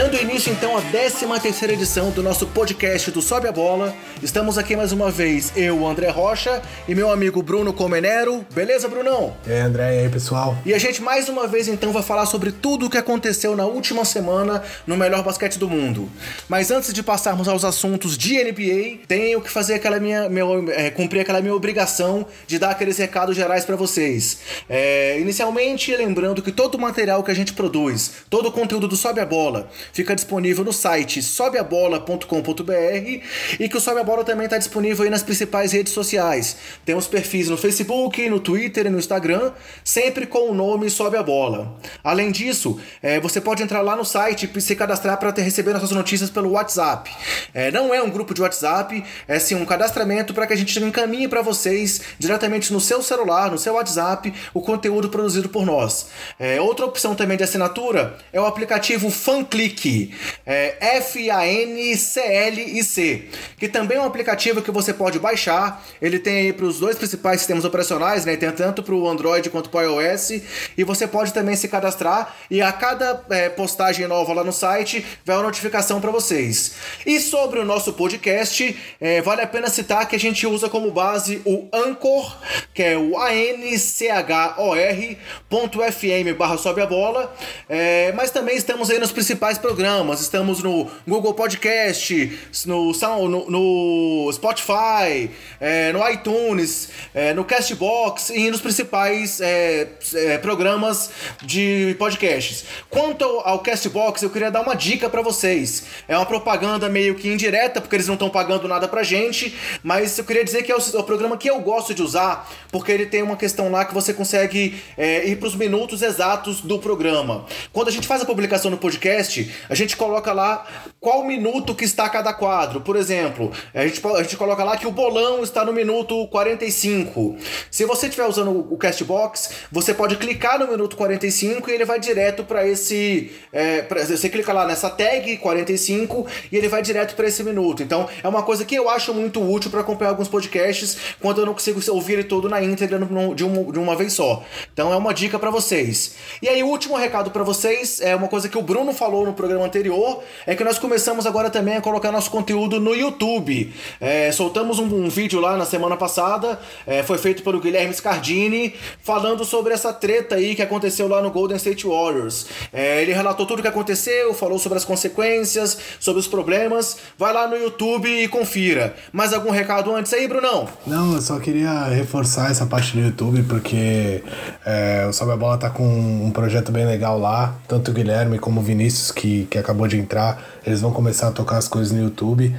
Dando início então à 13 terceira edição do nosso podcast do Sobe a Bola, estamos aqui mais uma vez, eu, André Rocha, e meu amigo Bruno Comenero. Beleza, Brunão? E aí, André, e aí, pessoal? E a gente mais uma vez então vai falar sobre tudo o que aconteceu na última semana no melhor basquete do mundo. Mas antes de passarmos aos assuntos de NBA, tenho que fazer aquela minha, meu, é, cumprir aquela minha obrigação de dar aqueles recados gerais para vocês. É, inicialmente, lembrando que todo o material que a gente produz, todo o conteúdo do Sobe a Bola, fica disponível no site sobeabola.com.br e que o Sobe a Bola também está disponível aí nas principais redes sociais. Temos perfis no Facebook, no Twitter e no Instagram, sempre com o nome Sobe a Bola. Além disso, é, você pode entrar lá no site e se cadastrar para receber nossas notícias pelo WhatsApp. É, não é um grupo de WhatsApp, é sim um cadastramento para que a gente encaminhe para vocês diretamente no seu celular, no seu WhatsApp, o conteúdo produzido por nós. É, outra opção também de assinatura é o aplicativo FanClick, é F-A-N-C-L-I-C, que também é um aplicativo que você pode baixar. Ele tem para os dois principais sistemas operacionais, né? Tem tanto para o Android quanto para o iOS. E você pode também se cadastrar e a cada é, postagem nova lá no site vai uma notificação para vocês. E sobre o nosso podcast, é, vale a pena citar que a gente usa como base o Anchor, que é o anchor.fm barra sobe a bola. É, mas também estamos aí nos principais programas. Estamos no Google Podcast, no, no, no Spotify, é, no iTunes, é, no Castbox e nos principais é, é, programas de podcasts. Quanto ao, Castbox, eu queria dar uma dica para vocês. É uma propaganda meio que indireta, porque eles não estão pagando nada pra gente, mas eu queria dizer que é o, é o, programa que eu gosto de usar, porque ele tem uma questão lá que você consegue é, ir pros minutos exatos do programa. Quando a gente faz a publicação no podcast, a gente coloca lá qual minuto que está cada quadro. Por exemplo, a gente, a gente coloca lá que o bolão está no minuto 45. Se você estiver usando o Castbox, você pode clicar no minuto 45 e ele vai direto para esse. É, pra, você clica lá nessa tag 45 e ele vai direto para esse minuto. Então é uma coisa que eu acho muito útil para acompanhar alguns podcasts quando eu não consigo ouvir ele todo na íntegra de, uma, de uma vez só. Então é uma dica para vocês. E aí, o último recado para vocês é uma coisa que o Bruno falou no programa anterior: é que nós começamos agora também a colocar nosso conteúdo no YouTube. É, soltamos um, um, vídeo lá na semana passada, é, foi feito pelo Guilherme Scardini, falando sobre essa treta aí que aconteceu lá no Golden State Warriors. É, ele relatou tudo o que aconteceu, falou sobre as consequências, sobre os problemas. Vai lá no YouTube e confira. Mais algum recado antes aí, Brunão? Não, eu só queria reforçar essa parte do YouTube, porque é, o Sobe a Bola tá com um projeto bem legal lá. Tanto o Guilherme como o Vinícius, que, que acabou de entrar, eles vão começar a tocar as coisas no YouTube.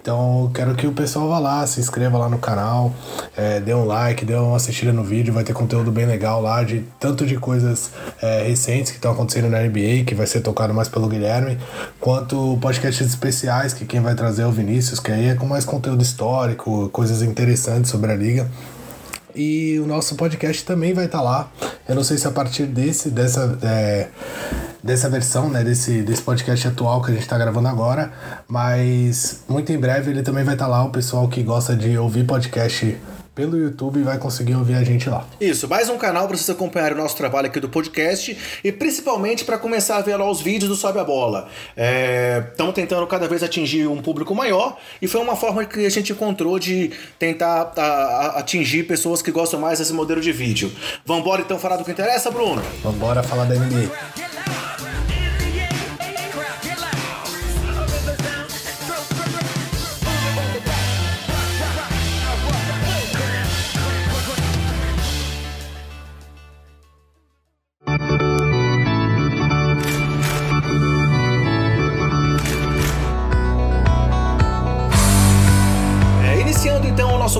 Então quero que o pessoal vá lá, se inscreva lá no canal, é, dê um like, dê uma assistida no vídeo, vai ter conteúdo bem legal lá, de tanto de coisas é, recentes que estão acontecendo na NBA, que vai ser tocado mais pelo Guilherme, quanto podcasts especiais, que quem vai trazer é o Vinícius, que aí é com mais conteúdo histórico, coisas interessantes sobre a liga. E o nosso podcast também vai estar tá lá. Eu não sei se a partir desse, dessa. É, dessa versão, né, desse, desse podcast atual que a gente está gravando agora, mas muito em breve ele também vai estar tá lá, o pessoal que gosta de ouvir podcast pelo YouTube vai conseguir ouvir a gente lá. Isso, mais um canal para vocês acompanharem o nosso trabalho aqui do podcast e principalmente para começar a ver lá os vídeos do Sobe a Bola. Estamos é, tentando cada vez atingir um público maior e foi uma forma que a gente encontrou de tentar a, a, atingir pessoas que gostam mais desse modelo de vídeo. Vambora então falar do que interessa, Bruno? Vambora falar da NBA.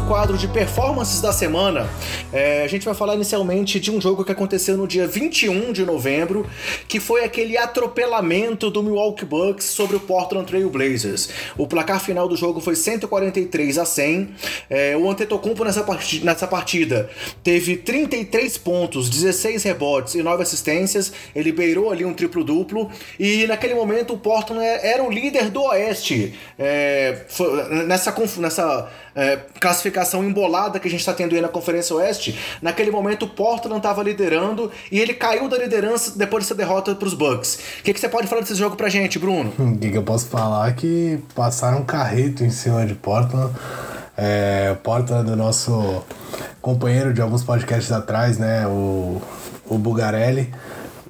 com quadro de performances da semana, é, a gente vai falar inicialmente de um jogo que aconteceu no dia 21 de novembro, que foi aquele atropelamento do Milwaukee Bucks sobre o Portland Trail Blazers. O placar final do jogo foi 143 a 100. É, o Antetokounmpo nessa partida, nessa partida teve 33 pontos, 16 rebotes e 9 assistências. Ele beirou ali um triplo-duplo e naquele momento o Portland é, era o líder do Oeste é, nessa, nessa é, classificação embolada que a gente está tendo aí na Conferência Oeste, naquele momento o Portland estava liderando e ele caiu da liderança depois dessa derrota para os Bucks. O que, que você pode falar desse jogo pra gente, Bruno? O que, que eu posso falar? Que passaram um carreto em cima de Portland. É, Portland do nosso companheiro de alguns podcasts atrás, né? O, o Bugarelli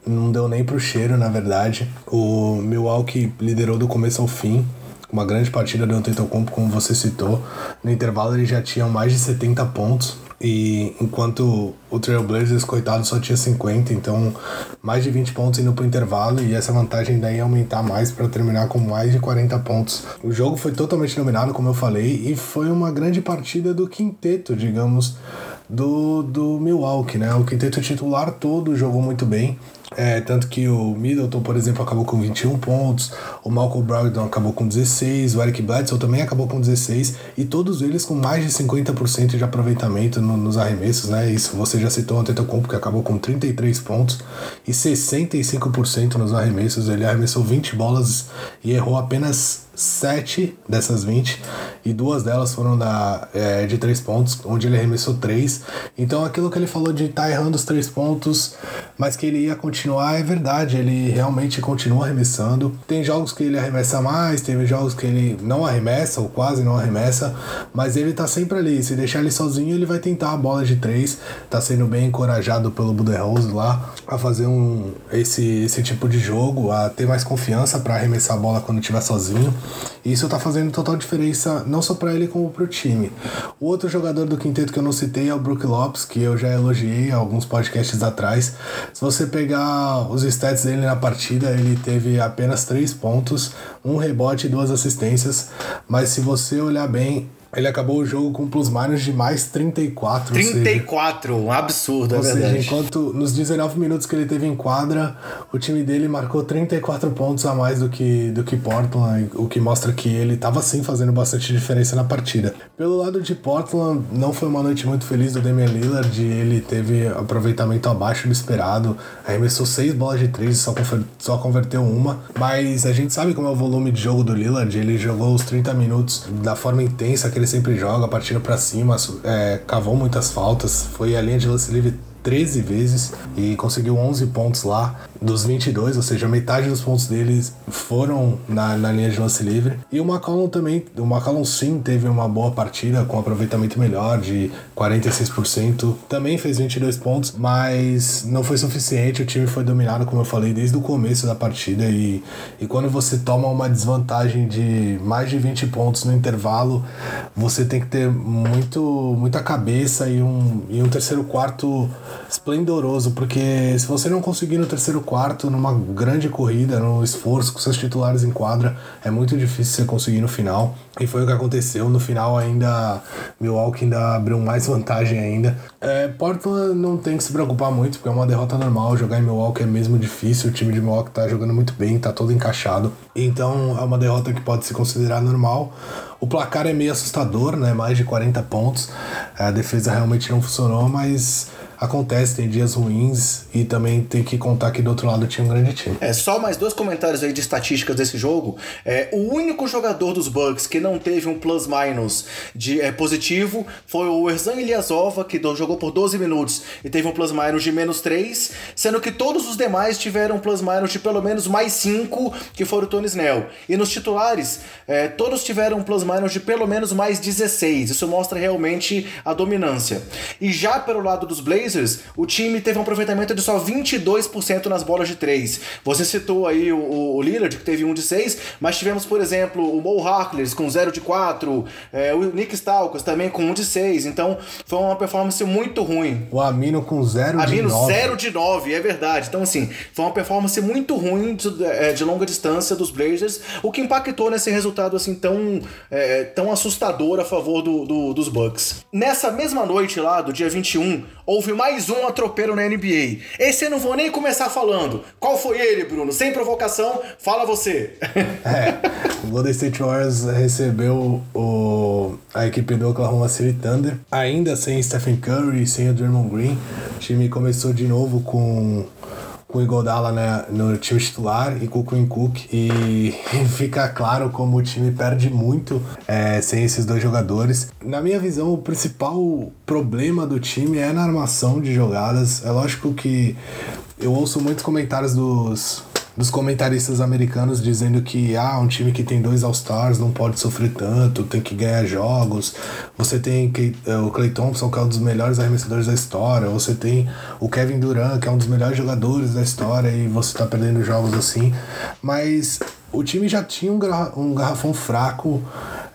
não deu nem pro cheiro, na verdade. O Milwaukee liderou do começo ao fim. Uma grande partida do Antetokounmpo, como você citou. No intervalo ele já tinha mais de 70 pontos. E enquanto o Trailblazers, coitado, só tinha 50, então mais de 20 pontos indo pro intervalo e essa vantagem daí aumentar mais para terminar com mais de 40 pontos. O jogo foi totalmente dominado, como eu falei, e foi uma grande partida do quinteto, digamos, do, do Milwaukee, né? O quinteto titular todo jogou muito bem. É, tanto que o Middleton, por exemplo, acabou com 21 pontos, o Malcolm Brogdon acabou com 16, o Eric Bledsoe também acabou com 16, e todos eles com mais de 50% de aproveitamento no, nos arremessos, né? Isso você já citou o Antetokounmpo, que acabou com 33 pontos e 65% nos arremessos, ele arremessou 20 bolas e errou apenas 7 dessas 20 e duas delas foram da, é, de 3 pontos, onde ele arremessou 3. Então aquilo que ele falou de estar tá errando os 3 pontos, mas que ele ia continuar, é verdade, ele realmente continua arremessando. Tem jogos que ele arremessa mais, tem jogos que ele não arremessa ou quase não arremessa, mas ele tá sempre ali. Se deixar ele sozinho, ele vai tentar a bola de 3. Tá sendo bem encorajado pelo Budenholzer lá a fazer um, esse, esse tipo de jogo, a ter mais confiança para arremessar a bola quando estiver sozinho. Isso tá fazendo total diferença, não só para ele, como pro time. O outro jogador do quinteto que eu não citei é o Brook Lopes, que eu já elogiei alguns podcasts atrás. Se você pegar os stats dele na partida, ele teve apenas 3 pontos, um rebote e duas assistências. Mas se você olhar bem, ele acabou o jogo com plus-minus de mais 34. 34, seja, um absurdo, é ou verdade. Seja, enquanto nos 19 minutos que ele teve em quadra, o time dele marcou 34 pontos a mais do que, do que Portland, o que mostra que ele estava sim fazendo bastante diferença na partida. Pelo lado de Portland, não foi uma noite muito feliz do Damian Lillard, ele teve aproveitamento abaixo do esperado, arremessou 6 bolas de 3 e só, só converteu uma, mas a gente sabe como é o volume de jogo do Lillard, ele jogou os 30 minutos da forma intensa que ele sempre joga, partindo para cima, é, cavou muitas faltas, foi a linha de lance livre 13 vezes e conseguiu 11 pontos lá dos 22, ou seja, metade dos pontos deles foram na, na linha de lance livre. E o McCollum também, o McCollum sim teve uma boa partida com aproveitamento melhor de 46%, também fez 22 pontos, mas não foi suficiente, o time foi dominado, como eu falei, desde o começo da partida. E, e quando você toma uma desvantagem de mais de 20 pontos no intervalo, você tem que ter muito, muita cabeça e um, e um terceiro quarto esplendoroso, porque se você não conseguir no terceiro quarto, numa grande corrida, no esforço com seus titulares em quadra, é muito difícil você conseguir no final. E foi o que aconteceu. No final ainda, Milwaukee ainda abriu mais vantagem ainda. É, Portland não tem que se preocupar muito, porque é uma derrota normal. Jogar em Milwaukee é mesmo difícil. O time de Milwaukee tá jogando muito bem, tá todo encaixado. Então é uma derrota que pode se considerar normal. O placar é meio assustador, né? Mais de 40 pontos. A defesa realmente não funcionou, mas acontece, tem dias ruins e também tem que contar que do outro lado tinha um grande time. É, só mais dois comentários aí de estatísticas desse jogo. É, o único jogador dos Bucks que não teve um plus-minus de é, positivo foi o Erzan Ilyasova, que jogou por 12 minutos e teve um plus-minus de menos 3, sendo que todos os demais tiveram um plus-minus de pelo menos mais 5, que foram o Tony Snell. E nos titulares, é, todos tiveram um plus-minus de pelo menos mais 16. Isso mostra realmente a dominância. E já pelo lado dos Blazers, Blazers, o time teve um aproveitamento de só 22% nas bolas de 3. Você citou aí o, o, Lillard, que teve um de 6, mas tivemos, por exemplo, o Mo Harkless com 0 de 4, é, o Nick Stalkers também com 1 de 6. Então, foi uma performance muito ruim. O Amino com 0 de 9. Amino 0 de 9, é verdade. Então, assim, foi uma performance muito ruim de, é, de longa distância dos Blazers, o que impactou nesse resultado assim tão, é, tão assustador a favor do, do, dos Bucks. Nessa mesma noite lá, do dia 21, houve mais um atropelo na NBA. Esse eu não vou nem começar falando. Qual foi ele, Bruno? Sem provocação, fala você. é, o Golden State Warriors recebeu o, a equipe do Oklahoma City Thunder, ainda sem Stephen Curry, sem o Draymond Green. O time começou de novo com com o Igodala né, no time titular e com o Quinn Cook. E fica claro como o time perde muito é, sem esses dois jogadores. Na minha visão, o principal problema do time é na armação de jogadas. É lógico que eu ouço muitos comentários dos dos comentaristas americanos dizendo que ah, um time que tem dois All-Stars não pode sofrer tanto, tem que ganhar jogos. Você tem eh, o Clay Thompson, que é um dos melhores arremessadores da história. Você tem o Kevin Durant, que é um dos melhores jogadores da história, e você está perdendo jogos assim. Mas o time já tinha um, um garrafão fraco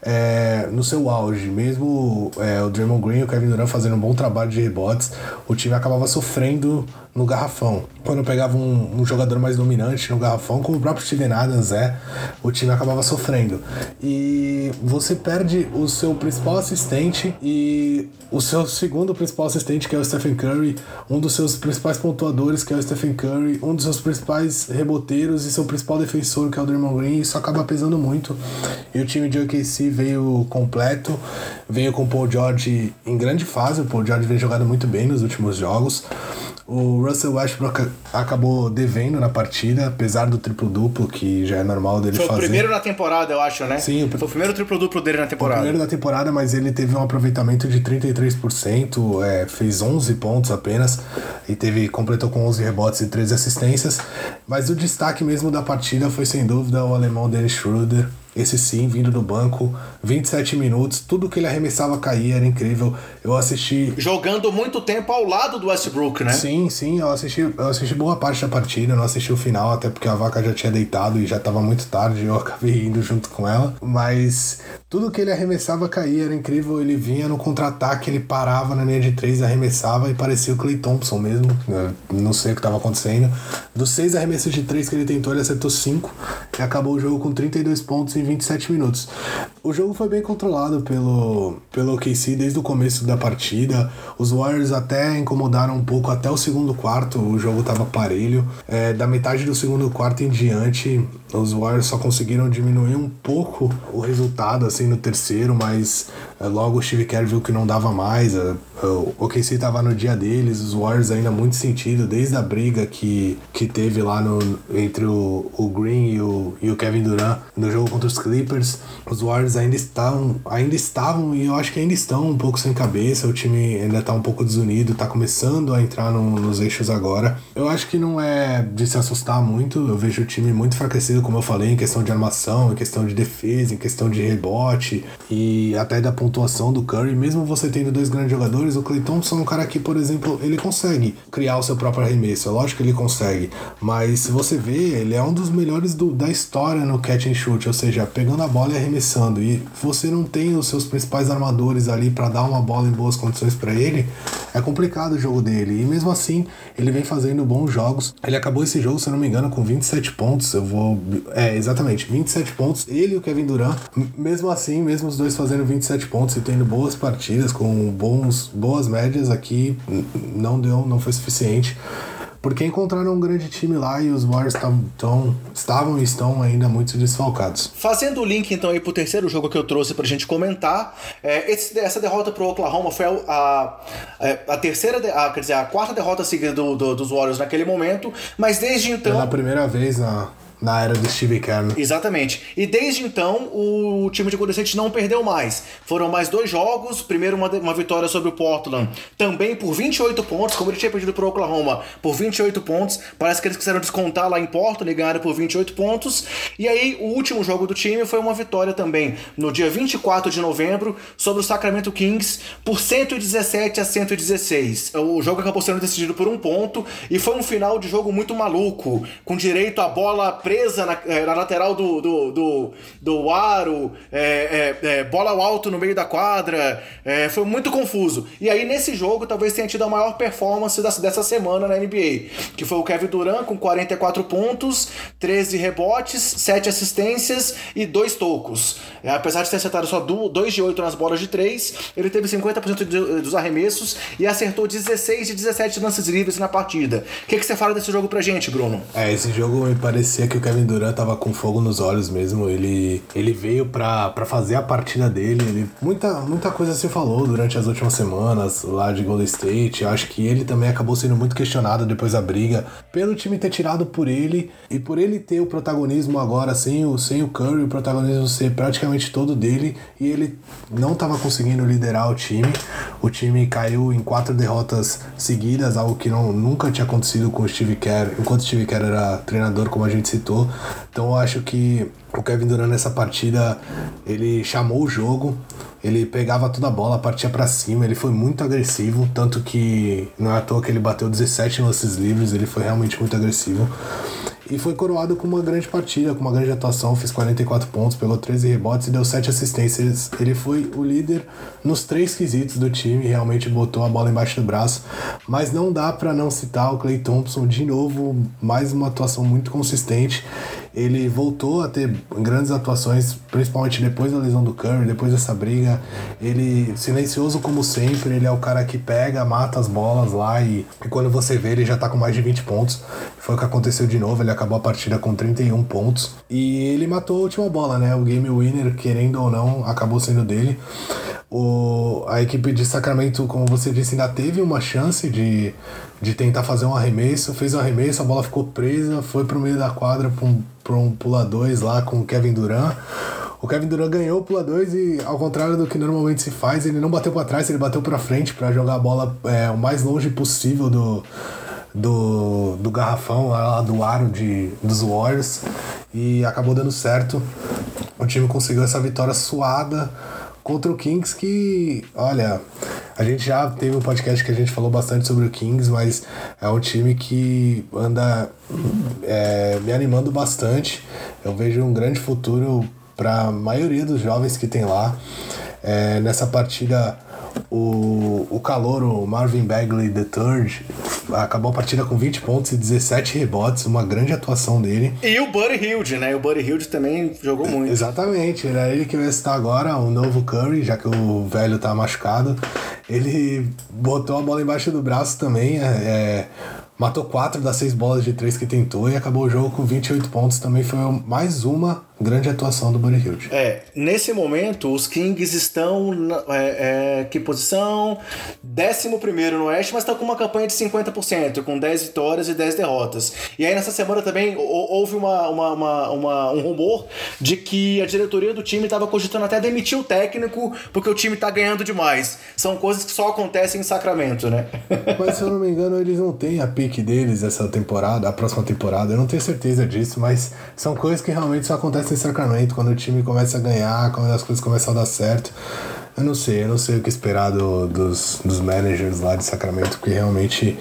é, no seu auge. Mesmo é, o Draymond Green e o Kevin Durant fazendo um bom trabalho de rebotes, o time acabava sofrendo no garrafão. Quando pegava um, um, jogador mais dominante no garrafão, como o próprio Steven Adams é, o time acabava sofrendo. E você perde o seu principal assistente e o seu segundo principal assistente, que é o Stephen Curry, um dos seus principais pontuadores, que é o Stephen Curry, um dos seus principais reboteiros e seu principal defensor, que é o Draymond Green, isso acaba pesando muito. E o time de OKC veio completo, veio com o Paul George em grande fase, o Paul George vem jogando muito bem nos últimos jogos. O Russell Westbrook acabou devendo na partida, apesar do triplo-duplo, que já é normal dele Foi fazer. Foi o primeiro na temporada, eu acho, né? Sim. Foi o primeiro triplo-duplo dele na temporada. O primeiro da temporada, mas ele teve um aproveitamento de 33%, é, fez 11 pontos apenas, e teve completou com 11 rebotes e 13 assistências. Mas o destaque mesmo da partida foi, sem dúvida, o alemão Dennis Schroeder, esse sim, vindo do banco, 27 minutos, tudo que ele arremessava caía, era incrível. Eu assisti. Jogando muito tempo ao lado do Westbrook, né? Sim, sim, eu assisti, eu assisti boa parte da partida, não assisti o final, até porque a vaca já tinha deitado e já estava muito tarde, eu acabei indo junto com ela. Mas tudo que ele arremessava caía, era incrível. Ele vinha no contra-ataque, ele parava na linha de três, arremessava e parecia o Clay Thompson mesmo. Não sei o que estava acontecendo. Dos seis arremessos de três que ele tentou, ele acertou cinco e acabou o jogo com 32 pontos em 27 minutos. O jogo foi bem controlado pelo, pelo OKC desde o começo da partida. Os Warriors até incomodaram um pouco até o segundo quarto, o jogo estava parelho. É, da metade do segundo quarto em diante, os Warriors só conseguiram diminuir um pouco o resultado assim no terceiro, mas logo o Steve Kerr viu que não dava mais. É, o OKC estava no dia deles, os Warriors ainda muito sentido desde a briga que, que teve lá no, entre o, o Green e o, e o Kevin Durant no jogo contra os Clippers. Os Warriors ainda estavam, ainda estavam e eu acho que ainda estão um pouco sem cabeça. O time ainda está um pouco desunido, está começando a entrar no, nos eixos agora. Eu acho que não é de se assustar muito. Eu vejo o time muito enfraquecido, como eu falei, em questão de armação, em questão de defesa, em questão de rebote e até da pontuação do Curry. Mesmo você tendo dois grandes jogadores, o Clay Thompson é um cara que, por exemplo, ele consegue criar o seu próprio arremesso. É lógico que ele consegue, mas se você vê, ele é um dos melhores do, da história no catch and shoot, ou seja, pegando a bola e arremessando. E você não tem os seus principais armadores ali para dar uma bola em boas condições para ele, é complicado o jogo dele. E mesmo assim, ele vem fazendo bons jogos. Ele acabou esse jogo, se eu não me engano, com 27 pontos. Eu vou. É, exatamente, 27 pontos. Ele e o Kevin Durant, mesmo assim, mesmo os dois fazendo 27 pontos e tendo boas partidas, com bons, boas médias aqui, não deu, não foi suficiente porque encontraram um grande time lá e os Warriors tão, estavam e estão ainda muito desfalcados. Fazendo o link então aí pro terceiro jogo que eu trouxe pra gente comentar, é, esse, essa derrota pro Oklahoma foi a, a, é, a terceira, a, quer dizer, a quarta derrota seguida do, do, dos Warriors naquele momento, mas desde então... Pela primeira vez na, na era do Steve Kerr. Exatamente. E desde então, o time de Golden State não perdeu mais. Foram mais dois jogos. Primeiro, uma, uma vitória sobre o Portland, também por 28 pontos, como ele tinha perdido para o Oklahoma, por 28 pontos. Parece que eles quiseram descontar lá em Portland e ganharam por 28 pontos. E aí, o último jogo do time foi uma vitória também, no dia 24 de novembro, sobre o Sacramento Kings, por 117 a 116. O jogo acabou sendo decidido por um ponto e foi um final de jogo muito maluco, com direito à bola na, eh, na lateral do, do, do, do aro, é, é, é, bola ao alto no meio da quadra. foi muito confuso. E aí, nesse jogo, talvez tenha tido a maior performance dessa semana na NBA, que foi o Kevin Durant com 44 pontos, 13 rebotes, 7 assistências e 2 tocos. apesar de ter acertado só 2 de 8 nas bolas de 3, ele teve 50% dos arremessos e acertou 16 de 17 lances livres na partida. O que, que você fala desse jogo pra gente, Bruno? É, esse jogo me parecia que o Kevin Durant tava com fogo nos olhos mesmo. Ele, ele veio pra, fazer a partida dele. Ele, muita, muita coisa se falou durante as últimas semanas lá de Golden State. Eu acho que ele também acabou sendo muito questionado depois da briga pelo time ter tirado por ele e por ele ter o protagonismo agora sem o, sem o Curry, o protagonismo ser praticamente todo dele e ele não estava conseguindo liderar o time. O time caiu em quatro derrotas seguidas, algo que não, nunca tinha acontecido com o Steve Kerr, enquanto o Steve Kerr era treinador, como a gente citou. Então eu acho que o Kevin Durant nessa partida, ele chamou o jogo, ele pegava toda a bola, partia para cima, ele foi muito agressivo, tanto que não é à toa que ele bateu 17 lances livres, ele foi realmente muito agressivo. E foi coroado com uma grande partida, com uma grande atuação, fez 44 pontos, pegou 13 rebotes e deu 7 assistências. Ele foi o líder nos três quesitos do time, realmente botou a bola embaixo do braço. Mas não dá para não citar o Clay Thompson de novo, mais uma atuação muito consistente. Ele voltou a ter grandes atuações, principalmente depois da lesão do Curry, depois dessa briga. Ele, silencioso como sempre, ele é o cara que pega, mata as bolas lá e, e quando você vê, ele já tá com mais de 20 pontos. Foi o que aconteceu de novo, ele acabou a partida com 31 pontos. E ele matou a última bola, né? O game winner, querendo ou não, acabou sendo dele. O, a equipe de Sacramento, como você disse, ainda teve uma chance de, de tentar fazer um arremesso. Fez um arremesso, a bola ficou presa, foi pro meio da quadra pra um, pra um pula 2 lá com o Kevin Durant. O Kevin Durant ganhou o pula 2 e, ao contrário do que normalmente se faz, ele não bateu para trás, ele bateu para frente para jogar a bola é, o mais longe possível do, do, do garrafão, lá do aro de, dos Warriors. E acabou dando certo. O time conseguiu essa vitória suada contra o Kings que, olha, a gente já teve um podcast que a gente falou bastante sobre o Kings, mas é um time que anda é, me animando bastante. Eu vejo um grande futuro para a maioria dos jovens que tem lá. É, nessa partida o, o calor, o Marvin Bagley III, acabou a partida com 20 pontos e 17 rebotes, uma grande atuação dele. E o Buddy Hilde, né? O Buddy Hilde também jogou muito. Exatamente, era ele que vai estar agora, o novo Curry, já que o velho tá machucado. Ele botou a bola embaixo do braço também, é, é matou quatro das seis bolas de três que tentou e acabou o jogo com 28 pontos. Também foi mais uma grande atuação do Buddy Hield. É, nesse momento, os Kings estão. Na, é, é, que posição? 11 no Oeste, mas estão com uma campanha de 50%, com 10 vitórias e 10 derrotas. E aí, nessa semana também houve uma, uma, uma, uma um rumor de que a diretoria do time estava cogitando até demitir o técnico porque o time está ganhando demais. São coisas que só acontecem em Sacramento, né? mas se eu não me engano, eles não têm a pique deles essa temporada, a próxima temporada. Eu não tenho certeza disso, mas são coisas que realmente só acontecem em Sacramento, quando o time começa a ganhar, quando as coisas começam a dar certo. Eu não sei, eu não sei o que esperar do, dos, dos managers lá de Sacramento, porque realmente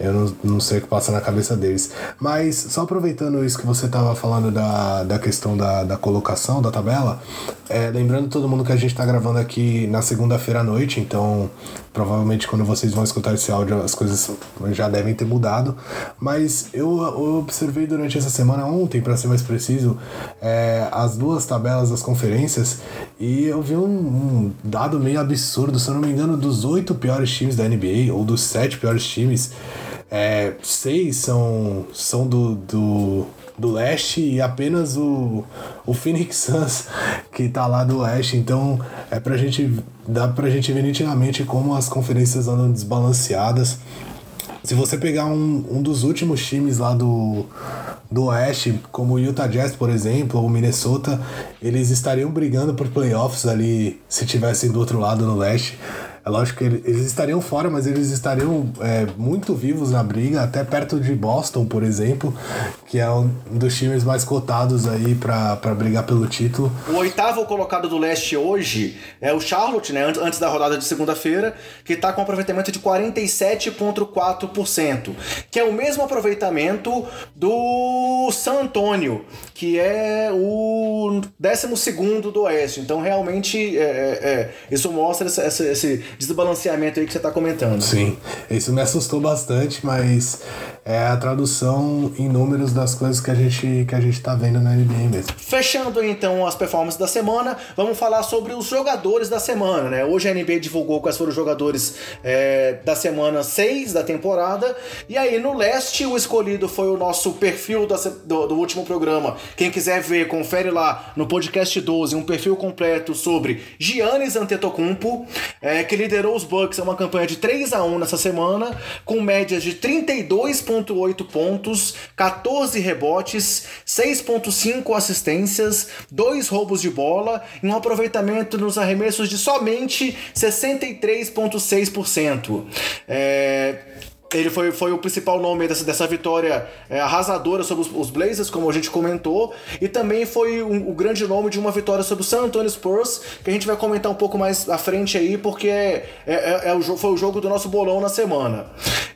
eu não, não sei o que passa na cabeça deles. Mas, só aproveitando isso que você estava falando da, da questão da, da colocação da tabela, é, lembrando todo mundo que a gente está gravando aqui na segunda-feira à noite, então provavelmente quando vocês vão escutar esse áudio as coisas já devem ter mudado. Mas eu, eu observei durante essa semana, ontem para ser mais preciso, é, as duas tabelas das conferências e eu vi um, um dado meio absurdo, se eu não me engano, dos oito piores times da NBA, ou dos sete piores times. É, seis são, são do, do, do leste e apenas o, o Phoenix Suns que tá lá do oeste. Então é pra gente. Dá pra gente ver nitidamente como as conferências andam desbalanceadas. Se você pegar um, um dos últimos times lá do, do Oeste, como o Utah Jazz, por exemplo, ou Minnesota, eles estariam brigando por playoffs ali se tivessem do outro lado no Leste. É lógico que eles estariam fora, mas eles estariam é, muito vivos na briga, até perto de Boston, por exemplo, que é um dos times mais cotados aí para brigar pelo título. O oitavo colocado do leste hoje é o Charlotte, né? Antes da rodada de segunda-feira, que está com um aproveitamento de 47,4%, que é o mesmo aproveitamento do San Antônio, que é o 12 do Oeste. Então, realmente, é, é, é isso mostra essa, esse desbalanceamento aí que você está comentando. Sim, isso me assustou bastante, mas é a tradução em números das coisas que a gente que a gente está vendo na NBA mesmo. Fechando então as performances da semana, vamos falar sobre os jogadores da semana, né? Hoje a NBA divulgou quais foram os jogadores é, da semana 6 da temporada, e aí no leste o escolhido foi o nosso perfil do, do, último programa, quem quiser ver, confere lá no podcast 12 um perfil completo sobre Giannis Antetokounmpo, é, que liderou os Bucks a uma campanha de 3 a 1 nessa semana, com médias de 32,5 10.8 pontos, 14 rebotes, 6.5 assistências, 2 roubos de bola e um aproveitamento nos arremessos de somente 63.6%. É, ele foi, foi o principal nome dessa, dessa vitória é, arrasadora sobre os, os, Blazers, como a gente comentou, e também foi um, o grande nome de uma vitória sobre o San Antonio Spurs, que a gente vai comentar um pouco mais à frente aí, porque é, é, é, é o, foi o jogo do nosso bolão na semana.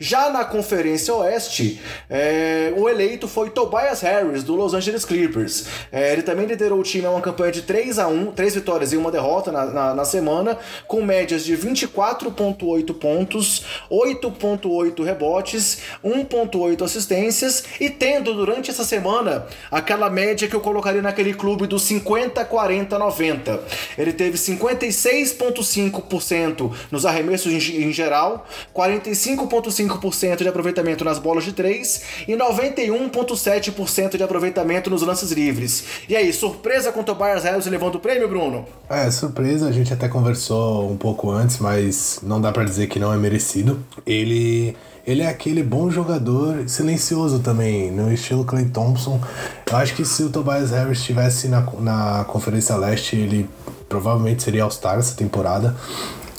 Já na Conferência Oeste, é, o eleito foi Tobias Harris, do Los Angeles Clippers. É, ele também liderou o time a uma campanha de 3 a 1 3 vitórias e uma derrota na, na, na semana, com médias de 24,8 pontos, 8,8 rebotes, 1.8 assistências e tendo durante essa semana aquela média que eu colocaria naquele clube dos 50, 40, 90. Ele teve 56.5% nos arremessos em, geral, 45.5% de aproveitamento nas bolas de 3 e 91.7% de aproveitamento nos lances livres. E aí, surpresa com o Tobias Harris levando o prêmio, Bruno? É, surpresa, a gente até conversou um pouco antes, mas não dá para dizer que não é merecido. Ele ele é aquele bom jogador silencioso também, no estilo Clay Thompson. Eu acho que se o Tobias Harris estivesse na, na Conferência Leste, ele provavelmente seria All-Star essa temporada,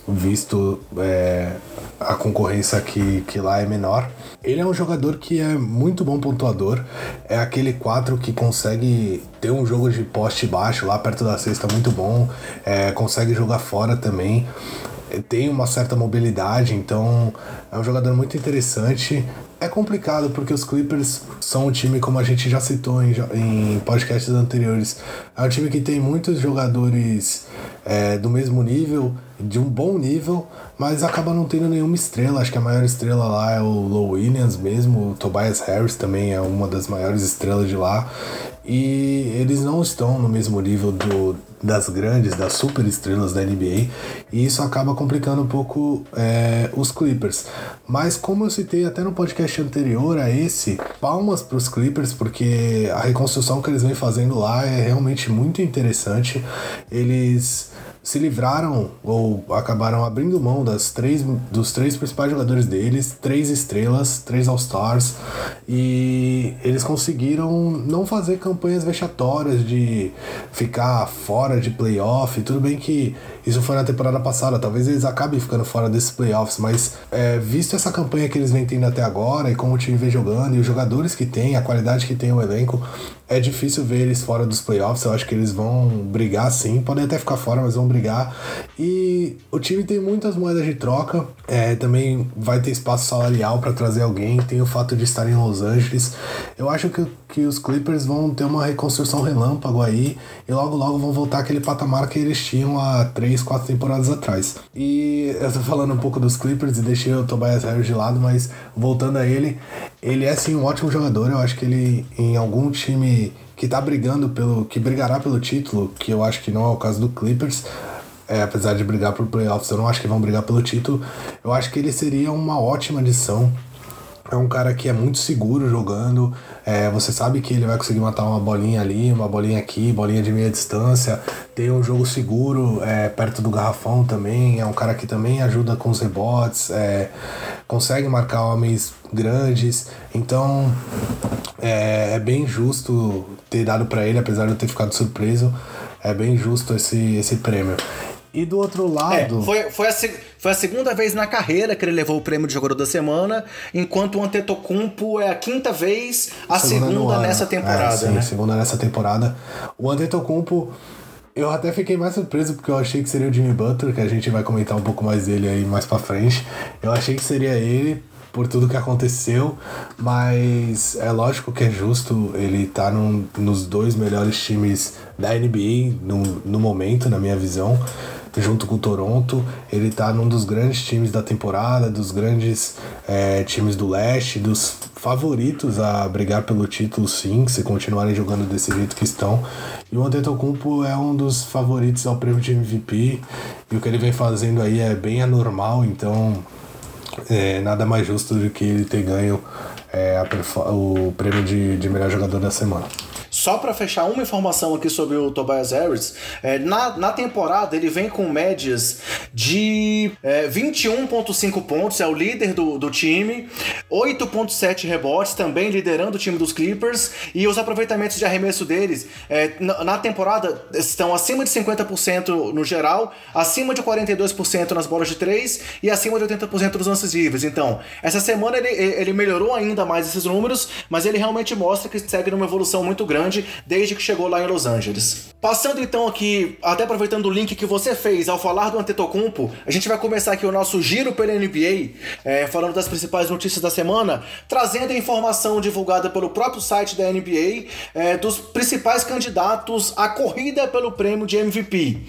visto é, a concorrência que, que lá é menor. Ele é um jogador que é muito bom pontuador, é aquele 4 que consegue ter um jogo de poste baixo lá perto da cesta muito bom, é, consegue jogar fora também tem uma certa mobilidade, então é um jogador muito interessante. É complicado porque os Clippers são um time, como a gente já citou em, em podcasts anteriores, é um time que tem muitos jogadores é, do mesmo nível, de um bom nível, mas acaba não tendo nenhuma estrela. Acho que a maior estrela lá é o Low Williams mesmo, o Tobias Harris também é uma das maiores estrelas de lá. E eles não estão no mesmo nível do, das grandes, das super estrelas da NBA, e isso acaba complicando um pouco é, os Clippers. Mas como eu citei até no podcast anterior a esse, palmas para os Clippers, porque a reconstrução que eles vêm fazendo lá é realmente muito interessante. Eles se livraram ou acabaram abrindo mão das três, dos três principais jogadores deles, três estrelas, três All-Stars, e eles conseguiram não fazer campanhas vexatórias de ficar fora de playoff. Tudo bem que isso foi na temporada passada, talvez eles acabem ficando fora desses playoffs, mas é, visto essa campanha que eles vêm tendo até agora e como o time vem jogando e os jogadores que tem, a qualidade que tem o elenco, é difícil ver eles fora dos playoffs. Eu acho que eles vão brigar sim. Podem até ficar fora, mas vão brigar. E o time tem muitas moedas de troca. É, também vai ter espaço salarial para trazer alguém. Tem o fato de estar em Los Angeles. Eu acho que, que os Clippers vão ter uma reconstrução relâmpago aí. E logo, logo vão voltar aquele patamar que eles tinham há 3, 4 temporadas atrás. E eu tô falando um pouco dos Clippers e deixei o Tobias Harris de lado, mas voltando a ele, ele é sim um ótimo jogador. Eu acho que ele, em algum time que tá brigando pelo. que brigará pelo título, que eu acho que não é o caso do Clippers. É, apesar de brigar por playoffs, eu não acho que vão brigar pelo título. Eu acho que ele seria uma ótima adição é um cara que é muito seguro jogando. É, você sabe que ele vai conseguir matar uma bolinha ali, uma bolinha aqui, bolinha de meia distância. Tem um jogo seguro é, perto do garrafão também. É um cara que também ajuda com os rebotes, é, consegue marcar homens grandes. Então é, é bem justo ter dado para ele, apesar de eu ter ficado surpreso. É bem justo esse, esse prêmio. E do outro lado. É, foi, foi, a, foi a segunda vez na carreira que ele levou o prêmio de jogador da semana, enquanto o Antetokounmpo é a quinta vez, a segunda, segunda nessa temporada. É, sim, né? segunda nessa temporada. O Antetokounmpo. Eu até fiquei mais surpreso porque eu achei que seria o Jimmy Butler, que a gente vai comentar um pouco mais dele aí mais pra frente. Eu achei que seria ele, por tudo que aconteceu, mas é lógico que é justo ele estar tá num, nos dois melhores times da NBA no, no momento, na minha visão junto com o Toronto. Ele tá num dos grandes times da temporada, dos grandes é, times do leste, dos favoritos a brigar pelo título, sim, se continuarem jogando desse jeito que estão. E o Antetokounmpo é um dos favoritos ao prêmio de MVP. E o que ele vem fazendo aí é bem anormal, então é, nada mais justo do que ele ter ganho é, o prêmio de, de melhor jogador da semana. Só para fechar uma informação aqui sobre o Tobias Harris, é, na, na temporada ele vem com médias de é, 21,5 pontos, é o líder do, do time, 8,7 rebotes, também liderando o time dos Clippers, e os aproveitamentos de arremesso deles é, na, na temporada estão acima de 50% no geral, acima de 42% nas bolas de 3 e acima de 80% dos lances livres. Então, essa semana ele, ele melhorou ainda mais esses números, mas ele realmente mostra que segue numa evolução muito grande desde que chegou lá em Los Angeles. Passando então aqui, até aproveitando o link que você fez ao falar do Antetokounmpo, a gente vai começar aqui o nosso giro pela NBA, é, falando das principais notícias da semana, trazendo a informação divulgada pelo próprio site da NBA é, dos principais candidatos à corrida pelo prêmio de MVP.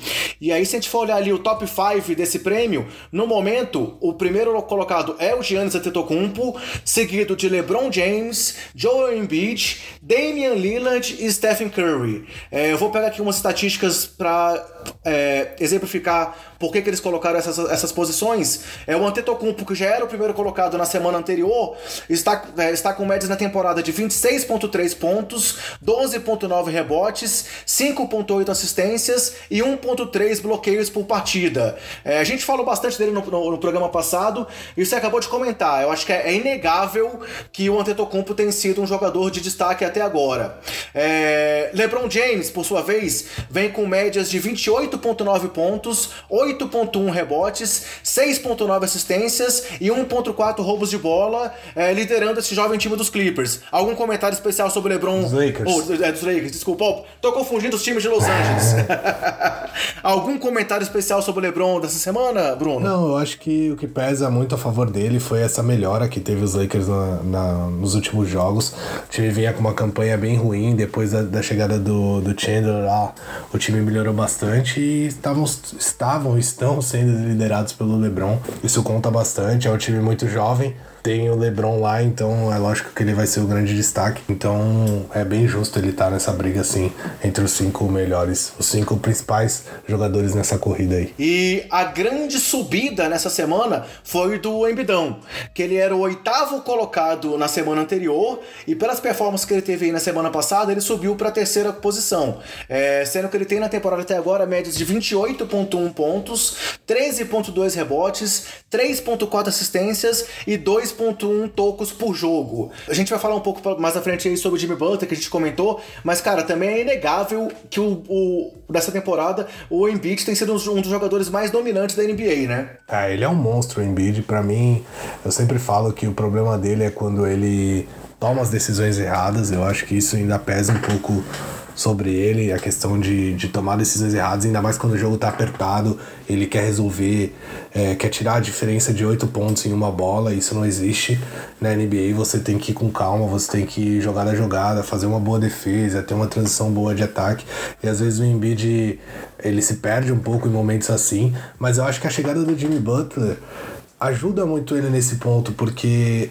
E aí, se a gente for olhar ali o top 5 desse prêmio, no momento, o primeiro colocado é o Giannis Antetokounmpo, seguido de LeBron James, Joel Embiid, Damian Lillard e Stephen Curry. É, eu vou pegar aqui umas estatísticas para é, exemplificar por que, que eles colocaram essas, essas posições. É o Antetokounmpo, que já era o primeiro colocado na semana anterior, está, é, está com médias na temporada de 26,3 pontos, 12,9 rebotes, 5,8 assistências e 1,3 bloqueios por partida. É, a gente falou bastante dele no, no, no, programa passado e você acabou de comentar. Eu acho que é, é inegável que o Antetokounmpo tem sido um jogador de destaque até agora. É, LeBron James, por sua vez, vem com médias de 28,9 pontos, 8,1 rebotes, 6,9 assistências e 1,4 roubos de bola, é, liderando esse jovem time dos Clippers. Algum comentário especial sobre o LeBron? Dos Lakers. Oh, é, dos Lakers, desculpa. Oh, tô confundindo os times de Los Angeles. Algum comentário especial sobre o LeBron dessa semana, Bruno? Não, eu acho que o que pesa muito a favor dele foi essa melhora que teve os Lakers na, na, nos últimos jogos. O time vinha com uma campanha bem ruim, depois da, da chegada do, do Chandler lá, o time melhorou bastante e estavam, estavam estão sendo liderados pelo LeBron. Isso conta bastante, é um time muito jovem tem o LeBron lá, então é lógico que ele vai ser o grande destaque. Então é bem justo ele estar tá nessa briga assim entre os cinco melhores, os cinco principais jogadores nessa corrida aí. E a grande subida nessa semana foi do Embidão, que ele era o oitavo colocado na semana anterior e pelas performances que ele teve aí na semana passada, ele subiu para a terceira posição, é, sendo que ele tem na temporada até agora médias de 28.1 pontos, 13.2 rebotes, 3.4 assistências e 2 3.1 tocos por jogo. A gente vai falar um pouco mais à frente aí sobre o Jimmy Butler, que a gente comentou, mas, cara, também é inegável que o, o temporada o Embiid tem sido um dos jogadores mais dominantes da NBA, né? Ah, ele é um monstro, o Embiid. Pra mim, eu sempre falo que o problema dele é quando ele toma as decisões erradas. Eu acho que isso ainda pesa um pouco sobre ele, a questão de, de tomar decisões erradas, ainda mais quando o jogo tá apertado, ele quer resolver, é, quer tirar a diferença de oito pontos em uma bola, isso não existe. Na NBA, você tem que ir com calma, você tem que jogar na jogada, fazer uma boa defesa, ter uma transição boa de ataque, e às vezes o Embiid, ele se perde um pouco em momentos assim, mas eu acho que a chegada do Jimmy Butler ajuda muito ele nesse ponto, porque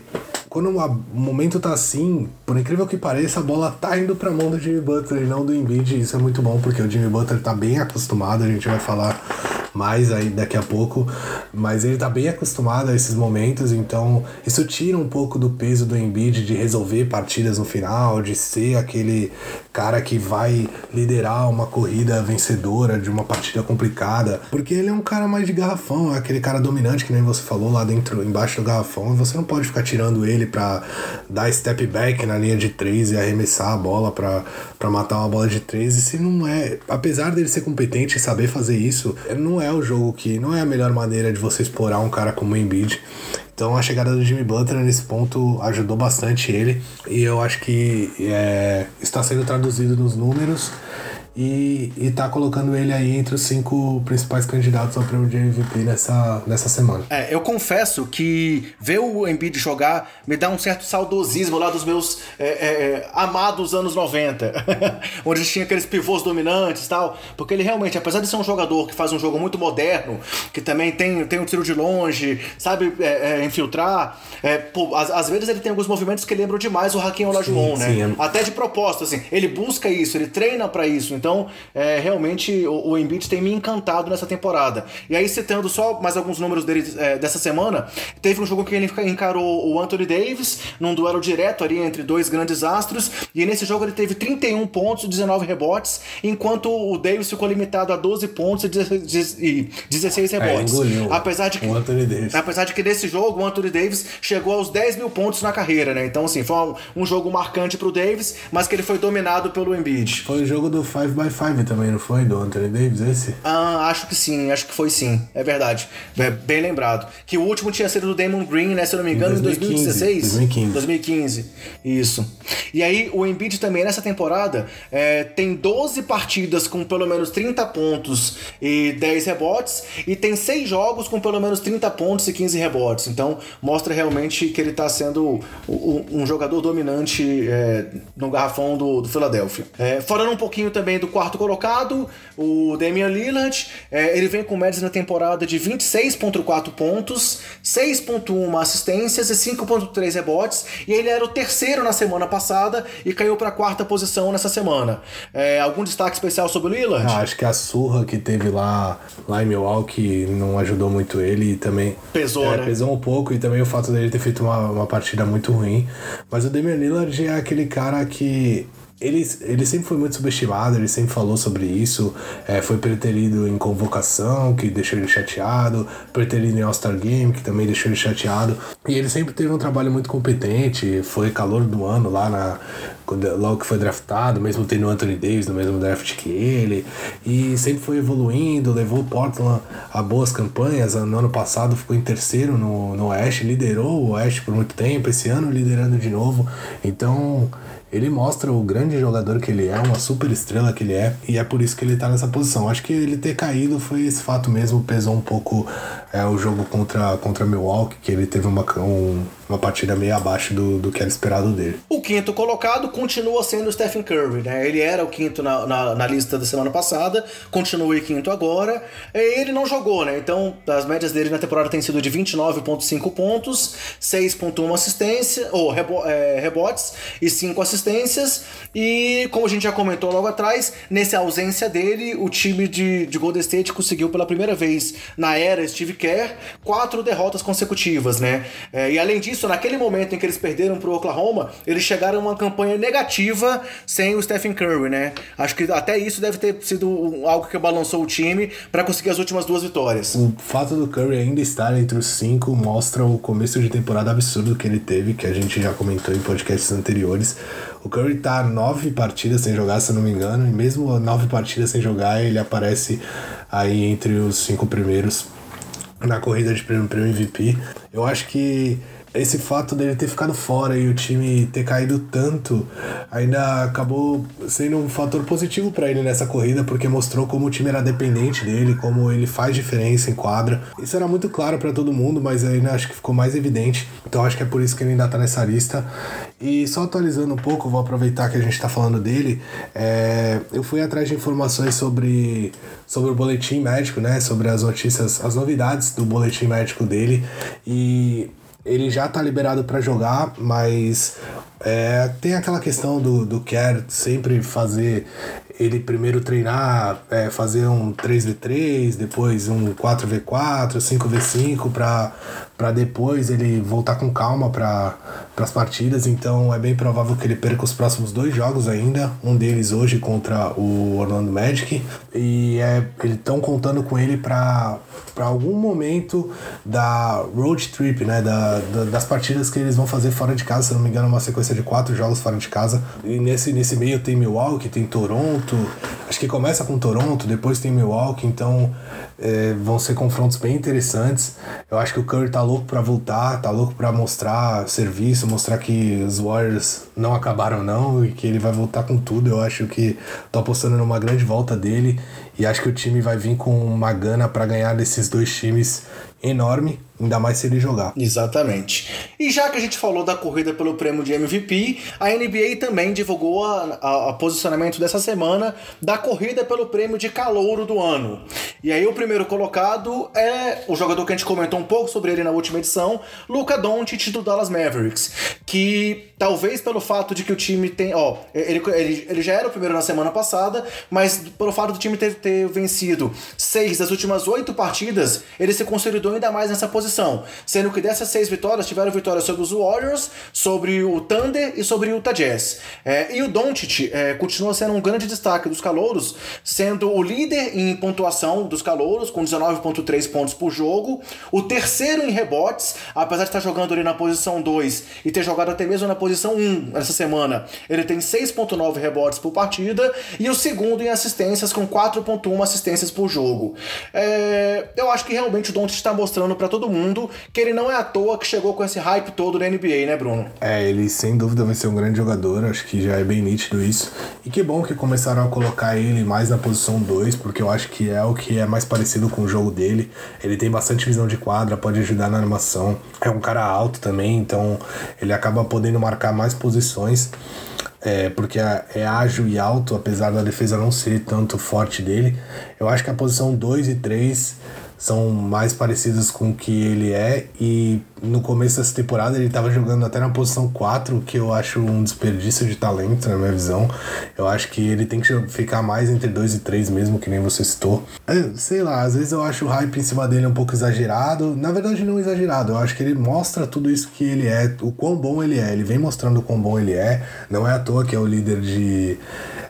quando o momento tá assim, por incrível que pareça, a bola tá indo pra mão do Jimmy Butler e não do Embiid. Isso é muito bom, porque o Jimmy Butler tá bem acostumado, a gente vai falar mais aí daqui a pouco, mas ele tá bem acostumado a esses momentos, então isso tira um pouco do peso do Embiid de resolver partidas no final, de ser aquele cara que vai liderar uma corrida vencedora de uma partida complicada, porque ele é um cara mais de garrafão, é aquele cara dominante que nem você falou lá dentro, embaixo do garrafão, e você não pode ficar tirando ele para dar step back na linha de três e arremessar a bola para matar uma bola de três, e se não é, apesar dele ser competente e saber fazer isso, não é é o jogo que não é a melhor maneira de você explorar um cara como o Embiid. Então a chegada do Jimmy Butler nesse ponto ajudou bastante ele e eu acho que é, está sendo traduzido nos números e, e tá colocando ele aí entre os cinco principais candidatos ao prêmio de MVP nessa, nessa semana. É, eu confesso que ver o Embiid jogar me dá um certo saudosismo lá dos meus é, é, amados anos 90, onde tinha aqueles pivôs dominantes e tal, porque ele realmente, apesar de ser um jogador que faz um jogo muito moderno, que também tem, tem um tiro de longe, sabe é, é, infiltrar, é, pô, às, às, vezes ele tem alguns movimentos que lembram demais o Hakim Olajuwon, né? Sim, Até de propósito, assim, ele busca isso, ele treina para isso, Então, é, realmente, o, o Embiid tem me encantado nessa temporada. E aí, citando só mais alguns números dele é, dessa semana, teve um jogo que ele encarou o Anthony Davis, num duelo direto ali entre dois grandes astros, e nesse jogo ele teve 31 pontos, 19 rebotes, enquanto o Davis ficou limitado a 12 pontos e 16 é, rebotes. É, engoliu apesar de que, o Anthony Davis. Apesar de que nesse jogo o Anthony Davis chegou aos 10 mil pontos na carreira, né? Então, assim, foi um, um jogo marcante pro Davis, mas que ele foi dominado pelo Embiid. Foi o jogo do 5x5 também, não foi? Do Anthony Davis, esse? Ah, acho que sim, acho que foi sim. É verdade. É bem lembrado. Que o último tinha sido do Damon Green, né? Se eu não me engano, em 2016. 2015. 2015. Isso. E aí, o Embiid também nessa temporada é, tem 12 partidas com pelo menos 30 pontos e 10 rebotes, e tem 6 jogos com pelo menos 30 pontos e 15 rebotes. Então, mostra realmente que ele está sendo um jogador dominante é, no garrafão do, do Philadelphia. É, falando um pouquinho também do quarto colocado, o Damian Lillard, é, ele vem com médias na temporada de 26,4 pontos, 6,1 assistências e 5,3 rebotes, e ele era o terceiro na semana passada e caiu para a quarta posição nessa semana. É, algum destaque especial sobre o Lillard? Ah, acho que a surra que teve lá, lá em Milwaukee não ajudou muito ele e também. Pesou, é, né? Pesou um pouco e também o fato dele ter feito uma, uma partida muito ruim. Mas o Damian Lillard é aquele cara que ele, ele sempre foi muito subestimado, ele sempre falou sobre isso. É, foi preterido em convocação, que deixou ele chateado, preterido em All-Star Game, que também deixou ele chateado. E ele sempre teve um trabalho muito competente, foi calor do ano lá na. Logo que foi draftado, mesmo tendo Anthony Davis no mesmo draft que ele, e sempre foi evoluindo, levou o Portland a boas campanhas. No ano passado ficou em terceiro no, no Oeste, liderou o Oeste por muito tempo, esse ano liderando de novo. Então, ele mostra o grande jogador que ele é, uma super estrela que ele é, e é por isso que ele tá nessa posição. Acho que ele ter caído foi esse fato mesmo, pesou um pouco é, o jogo contra, contra Milwaukee, que ele teve uma, um, uma partida meio abaixo do, do que era esperado dele. O quinto colocado continua sendo o Stephen Curry, né? Ele era o quinto na, na, na lista da semana passada, continua em quinto agora. Ele não jogou, né? Então, as médias dele na temporada têm sido de 29,5 pontos, 6,1 assistência, ou rebo, é, rebotes e 5 assistências. E, como a gente já comentou logo atrás, nessa ausência dele, o time de, de Golden State conseguiu pela primeira vez na era Steve Kerr quatro derrotas consecutivas, né? É, e além disso, isso, naquele momento em que eles perderam pro Oklahoma, eles chegaram a uma campanha negativa sem o Stephen Curry, né? Acho que até isso deve ter sido algo que balançou o time para conseguir as últimas duas vitórias. O fato do Curry ainda estar entre os cinco mostra o começo de temporada absurdo que ele teve, que a gente já comentou em podcasts anteriores. O Curry tá nove partidas sem jogar, se eu não me engano, e mesmo nove partidas sem jogar, ele aparece aí entre os cinco primeiros na corrida de prêmio, prêmio MVP. Eu acho que esse fato dele ter ficado fora e o time ter caído tanto ainda acabou sendo um fator positivo para ele nessa corrida, porque mostrou como o time era dependente dele, como ele faz diferença em quadra. Isso era muito claro para todo mundo, mas ainda acho que ficou mais evidente. Então acho que é por isso que ele ainda tá nessa lista. E só atualizando um pouco, vou aproveitar que a gente tá falando dele. É, eu fui atrás de informações sobre, sobre o boletim médico, né? Sobre as notícias, as novidades do boletim médico dele. E ele já tá liberado para jogar, mas é, tem aquela questão do, do Kerr sempre fazer ele primeiro treinar, é, fazer um 3v3, depois um 4v4, 5v5 para para depois ele voltar com calma para as partidas. Então é bem provável que ele perca os próximos dois jogos ainda. Um deles hoje contra o Orlando Magic. E é, eles estão contando com ele para algum momento da road trip, né? Da, da, das partidas que eles vão fazer fora de casa. Se não me engano, uma sequência de quatro jogos fora de casa. E nesse, nesse meio tem Milwaukee, tem Toronto. Acho que começa com Toronto, depois tem Milwaukee. Então é, vão ser confrontos bem interessantes. Eu acho que o Curry tá louco para voltar, tá louco para mostrar serviço, mostrar que os Warriors não acabaram não e que ele vai voltar com tudo. Eu acho que tô apostando numa grande volta dele e acho que o time vai vir com uma gana para ganhar desses dois times enorme, ainda mais se ele jogar. Exatamente. E já que a gente falou da corrida pelo prêmio de MVP, a NBA também divulgou a posicionamento dessa semana da corrida pelo prêmio de calouro do ano. E aí o primeiro colocado é o jogador que a gente comentou um pouco sobre ele na última edição, Luca Doncic do Dallas Mavericks, que talvez pelo fato de que o time tem, ó, ele, ele, ele já era o primeiro na semana passada, mas pelo fato do time ter, ter vencido seis das últimas oito partidas, ele se consolidou ainda mais nessa posição, sendo que dessas seis vitórias tiveram vitórias sobre os Warriors, sobre o Thunder e sobre o Utah Jazz. É, e o Doncic é, continua sendo um grande destaque dos calouros, sendo o líder em pontuação dos calouros, com 19,3 pontos por jogo. O terceiro em rebotes, apesar de estar jogando ali na posição 2 e ter jogado até mesmo na posição 1 essa semana, ele tem 6,9 rebotes por partida. E o segundo em assistências, com 4,1 assistências por jogo. É, eu acho que realmente o Doncic está mostrando para todo mundo que ele não é à toa que chegou com esse hype todo na NBA, né, Bruno? É, ele sem dúvida vai ser um grande jogador, acho que já é bem nítido isso. E que bom que começaram a colocar ele mais na posição 2, porque eu acho que é o que é mais parecido com o jogo dele. Ele tem bastante visão de quadra, pode ajudar na animação. É um cara alto também, então ele acaba podendo marcar mais posições. É, porque é, é ágil e alto, apesar da defesa não ser tanto forte dele. Eu acho que a posição 2 e 3 são mais parecidas com o que ele é. E no começo dessa temporada ele estava jogando até na posição 4, que eu acho um desperdício de talento, na minha visão. Eu acho que ele tem que ficar mais entre 2 e 3 mesmo, que nem você citou. É, sei lá, às vezes eu acho o hype em cima dele um pouco exagerado. Na verdade, não exagerado. Eu acho que ele mostra tudo isso que ele é, o quão bom ele é. Ele vem mostrando o quão bom ele é. Não é à toa que é o líder de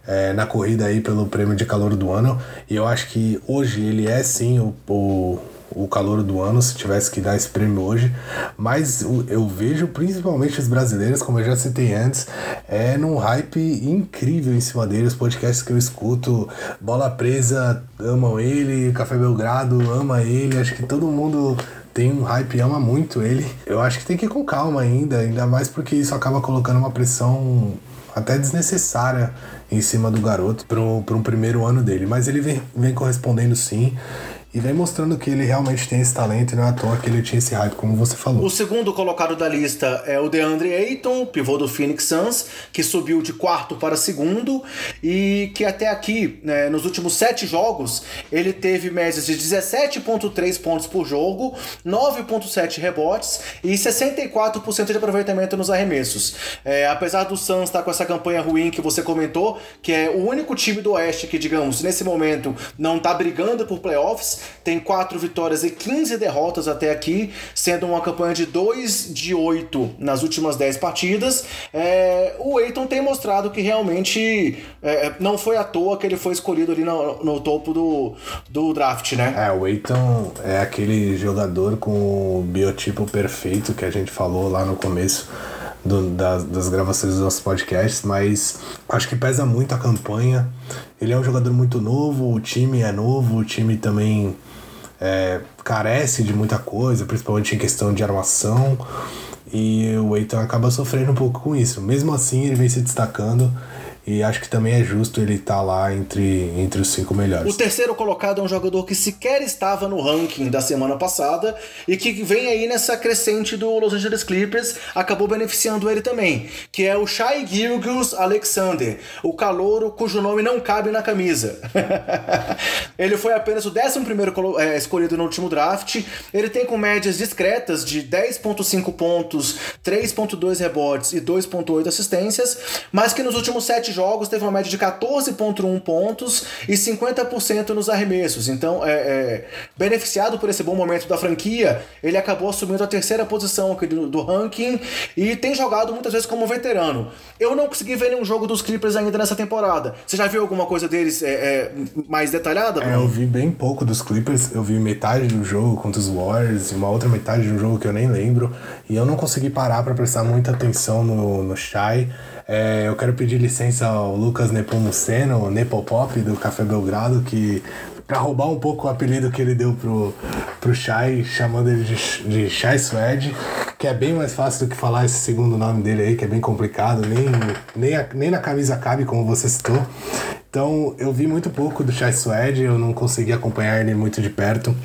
é, na corrida aí pelo prêmio de calor do ano. E eu acho que hoje ele é sim o, o, o calor do ano, se tivesse que dar esse prêmio hoje. Mas eu vejo principalmente os brasileiros, como eu já citei antes, é num hype incrível em cima dele. Os podcasts que eu escuto, Bola Presa amam ele, Café Belgrado ama ele. Acho que todo mundo tem um hype ama muito ele. Eu acho que tem que ir com calma ainda, ainda mais porque isso acaba colocando uma pressão até desnecessária em cima do garoto para um primeiro ano dele. Mas ele vem, vem correspondendo sim e vem mostrando que ele realmente tem esse talento e não é à toa que ele tinha esse hype, como você falou. O segundo colocado da lista é o DeAndre Ayton, pivô do Phoenix Suns, que subiu de quarto para segundo e que até aqui, né, nos últimos sete jogos, ele teve médias de 17,3 pontos por jogo, 9,7 rebotes e 64% de aproveitamento nos arremessos. É, apesar do Suns estar com essa campanha ruim que você comentou, que é o único time do Oeste que, digamos, nesse momento não está brigando por playoffs, tem 4 vitórias e 15 derrotas até aqui, sendo uma campanha de 2 de 8 nas últimas 10 partidas. É, o Eiton tem mostrado que realmente é, não foi à toa que ele foi escolhido ali no, no topo do, do draft, né? É, o Eiton é aquele jogador com o biotipo perfeito que a gente falou lá no começo. Do, das, das, gravações dos nossos podcasts, mas acho que pesa muito a campanha. Ele é um jogador muito novo, o time é novo, o time também é, carece de muita coisa, principalmente em questão de armação. E o Eitan acaba sofrendo um pouco com isso. Mesmo assim, ele vem se destacando e acho que também é justo ele estar tá lá entre, entre os cinco melhores. O terceiro colocado é um jogador que sequer estava no ranking da semana passada e que vem aí nessa crescente do Los Angeles Clippers, acabou beneficiando ele também, que é o Shai Gilgis Alexander, o calouro cujo nome não cabe na camisa. ele foi apenas o 11 primeiro é, escolhido no último draft. Ele tem com médias discretas de 10.5 pontos, 3.2 rebotes e 2.8 assistências, mas que nos últimos sete jogos teve uma média de 14,1 pontos e 50% nos arremessos. Então, é, é, beneficiado por esse bom momento da franquia, ele acabou assumindo a terceira posição aqui do, do, ranking e tem jogado muitas vezes como veterano. Eu não consegui ver nenhum jogo dos Clippers ainda nessa temporada. Você já viu alguma coisa deles é, é mais detalhada? É, eu vi bem pouco dos Clippers. Eu vi metade do jogo contra os Warriors e uma outra metade do jogo que eu nem lembro. E eu não consegui parar para prestar muita atenção no, no Shai. É, eu quero pedir licença ao Lucas Nepomuceno, Nepopop, do Café Belgrado, que para roubar um pouco o apelido que ele deu pro, pro Shai, chamando ele de, de Shai Swed, que é bem mais fácil do que falar esse segundo nome dele aí, que é bem complicado, nem, nem, a, nem na camisa cabe, como você citou. Então eu vi muito pouco do Shai Swed, eu não consegui acompanhar ele muito de perto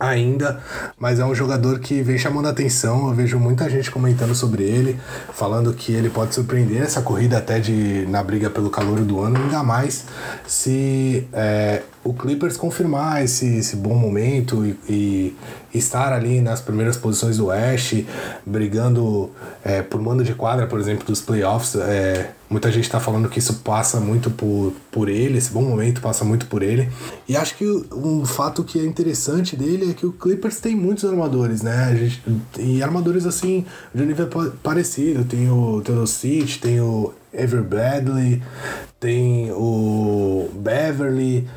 ainda, mas é um jogador que vem chamando atenção. Eu vejo muita gente comentando sobre ele, falando que ele pode surpreender essa corrida até de na briga pelo calor do ano, ainda mais se é, o Clippers confirmar esse, esse bom momento e, e estar ali nas primeiras posições do Oeste, brigando é, por mando de quadra, por exemplo, dos playoffs. É, muita gente está falando que isso passa muito por, por ele, esse bom momento passa muito por ele. E acho que um fato que é interessante dele é que o Clippers tem muitos armadores, né? Gente, e armadores assim, de um nível parecido. Tem o Teodosic, tem o Ever Bradley, tem o Beverly,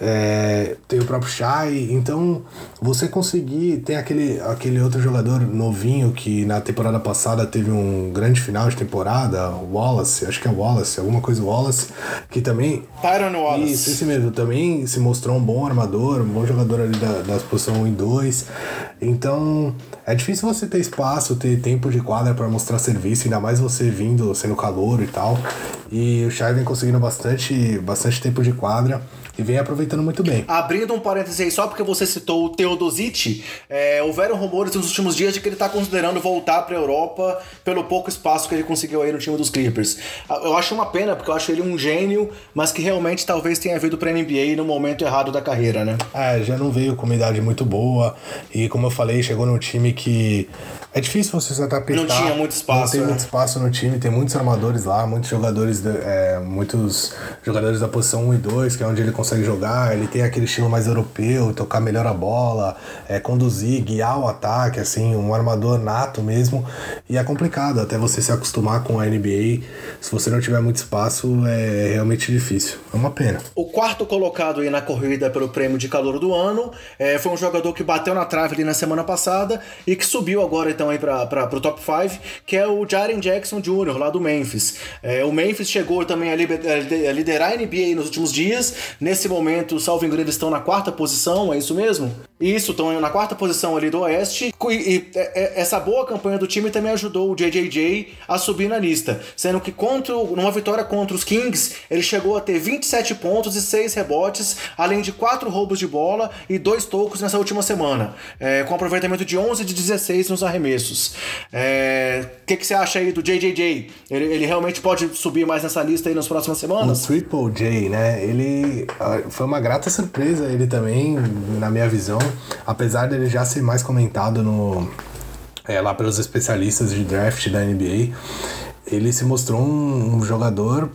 é, tem o próprio Shai. Então, você conseguir. Tem aquele, aquele outro jogador novinho que na temporada passada teve um grande final de temporada, Wallace, acho que é Wallace, alguma coisa Wallace, que também. Tyron Wallace. Isso, esse mesmo. Também se mostrou um bom armador, um bom jogador ali da, da posição 1 e 2. Então, é difícil você ter espaço, ter tempo de quadra para mostrar serviço, ainda mais você vindo, sendo calor e tal. E o Shai vem conseguindo bastante, bastante tempo de quadra e vem aproveitando muito bem. Abrindo um parênteses aí, só porque você citou o Teodosic, é, houveram rumores nos últimos dias de que ele está considerando voltar para a Europa pelo pouco espaço que ele conseguiu aí no time dos Clippers. Eu acho uma pena, porque eu acho ele um gênio, mas que realmente talvez tenha vindo para a NBA no momento errado da carreira, né? É, já não veio com uma idade muito boa e, como eu falei, chegou num time que é difícil você se adaptar. Não tinha muito espaço. Não tem é. muito espaço no time, tem muitos armadores lá, muitos jogadores, de, é, muitos jogadores da posição 1 e 2, que é onde ele consegue jogar. Ele tem aquele estilo mais europeu, tocar melhor a bola, é, conduzir, guiar o ataque, assim, um armador nato mesmo. E é complicado até você se acostumar com a NBA. Se você não tiver muito espaço, é realmente difícil. É uma pena. O quarto colocado aí na corrida pelo prêmio de calor do ano é, foi um jogador que bateu na trave ali na semana passada e que subiu agora então aí para o top 5, que é o Jaren Jackson Jr., lá do Memphis. É, o Memphis chegou também a, a liderar a NBA nos últimos dias. Nesse momento, salvo engano, eles estão na quarta posição, é isso mesmo? Isso, estão na quarta posição ali do Oeste. E, e, e, essa boa campanha do time também ajudou o JJJ a subir na lista. Sendo que contra, numa vitória contra os Kings, ele chegou a ter 27 pontos e 6 rebotes, além de 4 roubos de bola e 2 tocos nessa última semana. É, com aproveitamento de 11 de 16 nos arremessos. O é, que, que você acha aí do JJJ? Ele, ele realmente pode subir mais nessa lista aí nas próximas semanas? O Triple J, né? Ele ah, foi uma grata surpresa, ele também, na minha visão apesar dele já ser mais comentado no é, lá pelos especialistas de draft da NBA, ele se mostrou um, um jogador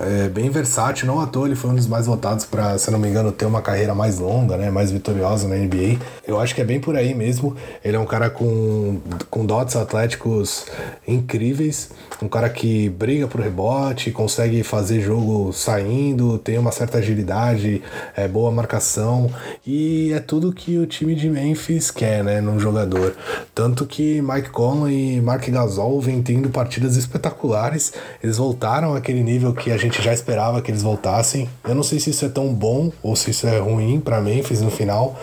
é, bem versátil, não à toa ele foi um dos mais votados para, se não me engano, ter uma carreira mais longa, né, mais vitoriosa na NBA. Eu acho que é bem por aí mesmo. Ele é um cara com, com dotes atléticos incríveis, um cara que briga por rebote, consegue fazer jogo saindo, tem uma certa agilidade, é boa marcação e é tudo que o time de Memphis quer, né, num jogador. Tanto que Mike Conley e Mark Gasol vêm tendo partidas espetaculares espetaculares. Eles voltaram àquele nível que a gente já esperava que eles voltassem. Eu não sei se isso é tão bom ou se isso é ruim para Memphis no final,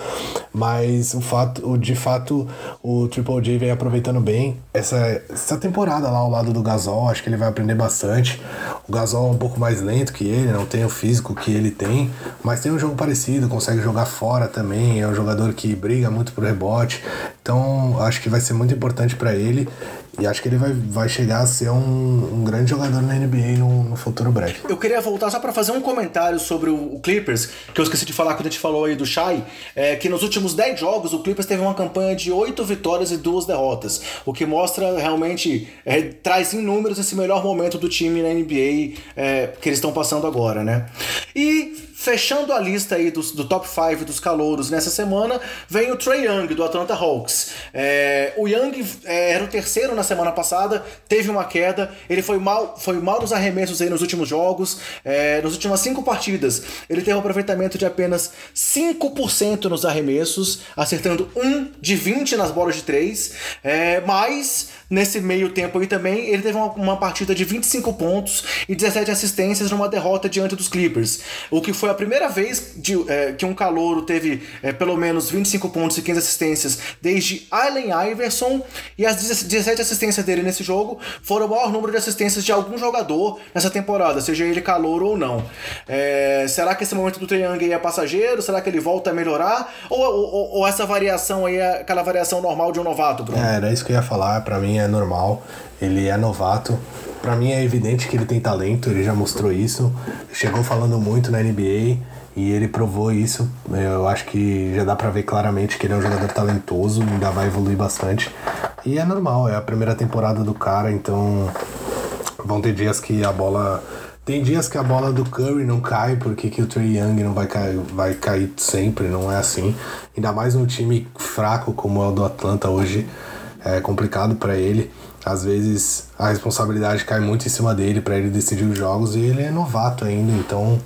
mas o fato, de fato, o Triple J vem aproveitando bem essa, essa temporada lá ao lado do Gasol. Acho que ele vai aprender bastante. O Gasol é um pouco mais lento que ele, não tem o físico que ele tem, mas tem um jogo parecido, consegue jogar fora também. É um jogador que briga muito por rebote. Então, acho que vai ser muito importante para ele. E acho que ele vai, vai chegar a ser um, um grande jogador na NBA no, no futuro breve. Eu queria voltar só para fazer um comentário sobre o, o, Clippers, que eu esqueci de falar quando a gente falou aí do Shai, é que nos últimos 10 jogos o Clippers teve uma campanha de 8 vitórias e 2 derrotas, o que mostra realmente, é, traz em números esse melhor momento do time na NBA é, que eles estão passando agora, né? E Fechando a lista aí do, do top 5 dos calouros nessa semana, vem o Trey Young, do Atlanta Hawks. É, o Young é, era o terceiro na semana passada, teve uma queda, ele foi mal, foi mal nos arremessos aí nos últimos jogos, é, nas últimas cinco partidas. Ele teve um aproveitamento de apenas 5% nos arremessos, acertando 1 de 20 nas bolas de 3, é, mas nesse meio tempo aí também ele teve uma, uma partida de 25 pontos e 17 assistências numa derrota diante dos Clippers, o que foi a primeira vez de, é, que um calouro teve é, pelo menos 25 pontos e 15 assistências desde Allen Iverson e as 17 assistências dele nesse jogo foram o maior número de assistências de algum jogador nessa temporada, seja ele calouro ou não. É, será que esse momento do Triangle é passageiro? Será que ele volta a melhorar? Ou, ou, ou, essa variação aí é aquela variação normal de um novato, Bruno? É, era isso que eu ia falar, para mim é normal. Ele é novato, para mim é evidente que ele tem talento, ele já mostrou isso. Chegou falando muito na NBA E ele provou isso. Eu acho que já dá pra ver claramente que ele é um jogador talentoso, ainda vai evoluir bastante. E é normal, é a primeira temporada do cara, então vão ter dias que a bola. Tem dias que a bola do Curry não cai, porque que o Trey Young não vai cair, vai cair sempre, não é assim. Ainda mais num time fraco como é o do Atlanta hoje, é complicado para ele. Às vezes a responsabilidade cai muito em cima dele para ele decidir os jogos e ele é novato ainda, então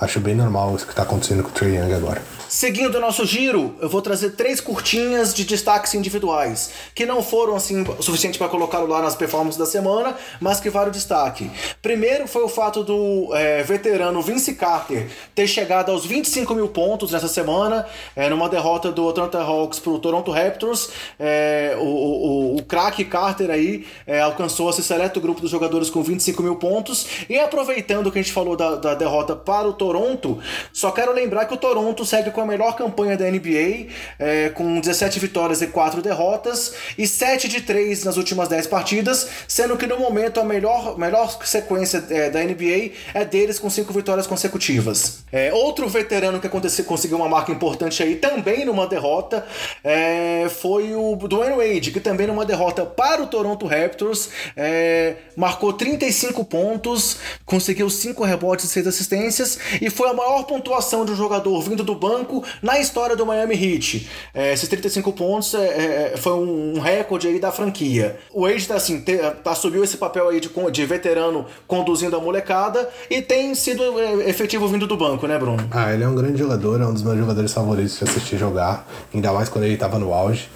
acho bem normal isso que tá acontecendo com o Trey Young agora. Seguindo o nosso giro, eu vou trazer três curtinhas de destaques individuais, que não foram assim o suficiente para colocá-lo lá nas performances da semana, mas que vale o destaque. Primeiro foi o fato do é, veterano Vince Carter ter chegado aos 25 mil pontos nessa semana, é, numa derrota do Atlanta Hawks para o Toronto Raptors. É, o o, o craque Carter aí é, alcançou esse seleto grupo dos jogadores com 25 mil pontos. E aproveitando que a gente falou da, da derrota para o Toronto, só quero lembrar que o Toronto segue com a melhor campanha da NBA, é, com 17 vitórias e 4 derrotas, e 7 de 3 nas últimas 10 partidas, sendo que no momento a melhor, melhor sequência é, da NBA é deles com 5 vitórias consecutivas. É, outro veterano que aconteceu, conseguiu uma marca importante aí, também numa derrota, é, foi o Dwayne Wade, que também numa derrota para o Toronto Raptors, é, marcou 35 pontos, conseguiu 5 rebotes e 6 assistências, e foi a maior pontuação de um jogador vindo do banco na história do Miami Heat. É, esses 35 pontos é, é, foi um recorde aí da franquia. O Wade tá assim, te, tá, assumiu esse papel aí de, de veterano conduzindo a molecada e tem sido é, efetivo vindo do banco, né, Bruno? Ah, ele é um grande jogador, é um dos meus jogadores favoritos de assistir jogar, ainda mais quando ele estava no auge.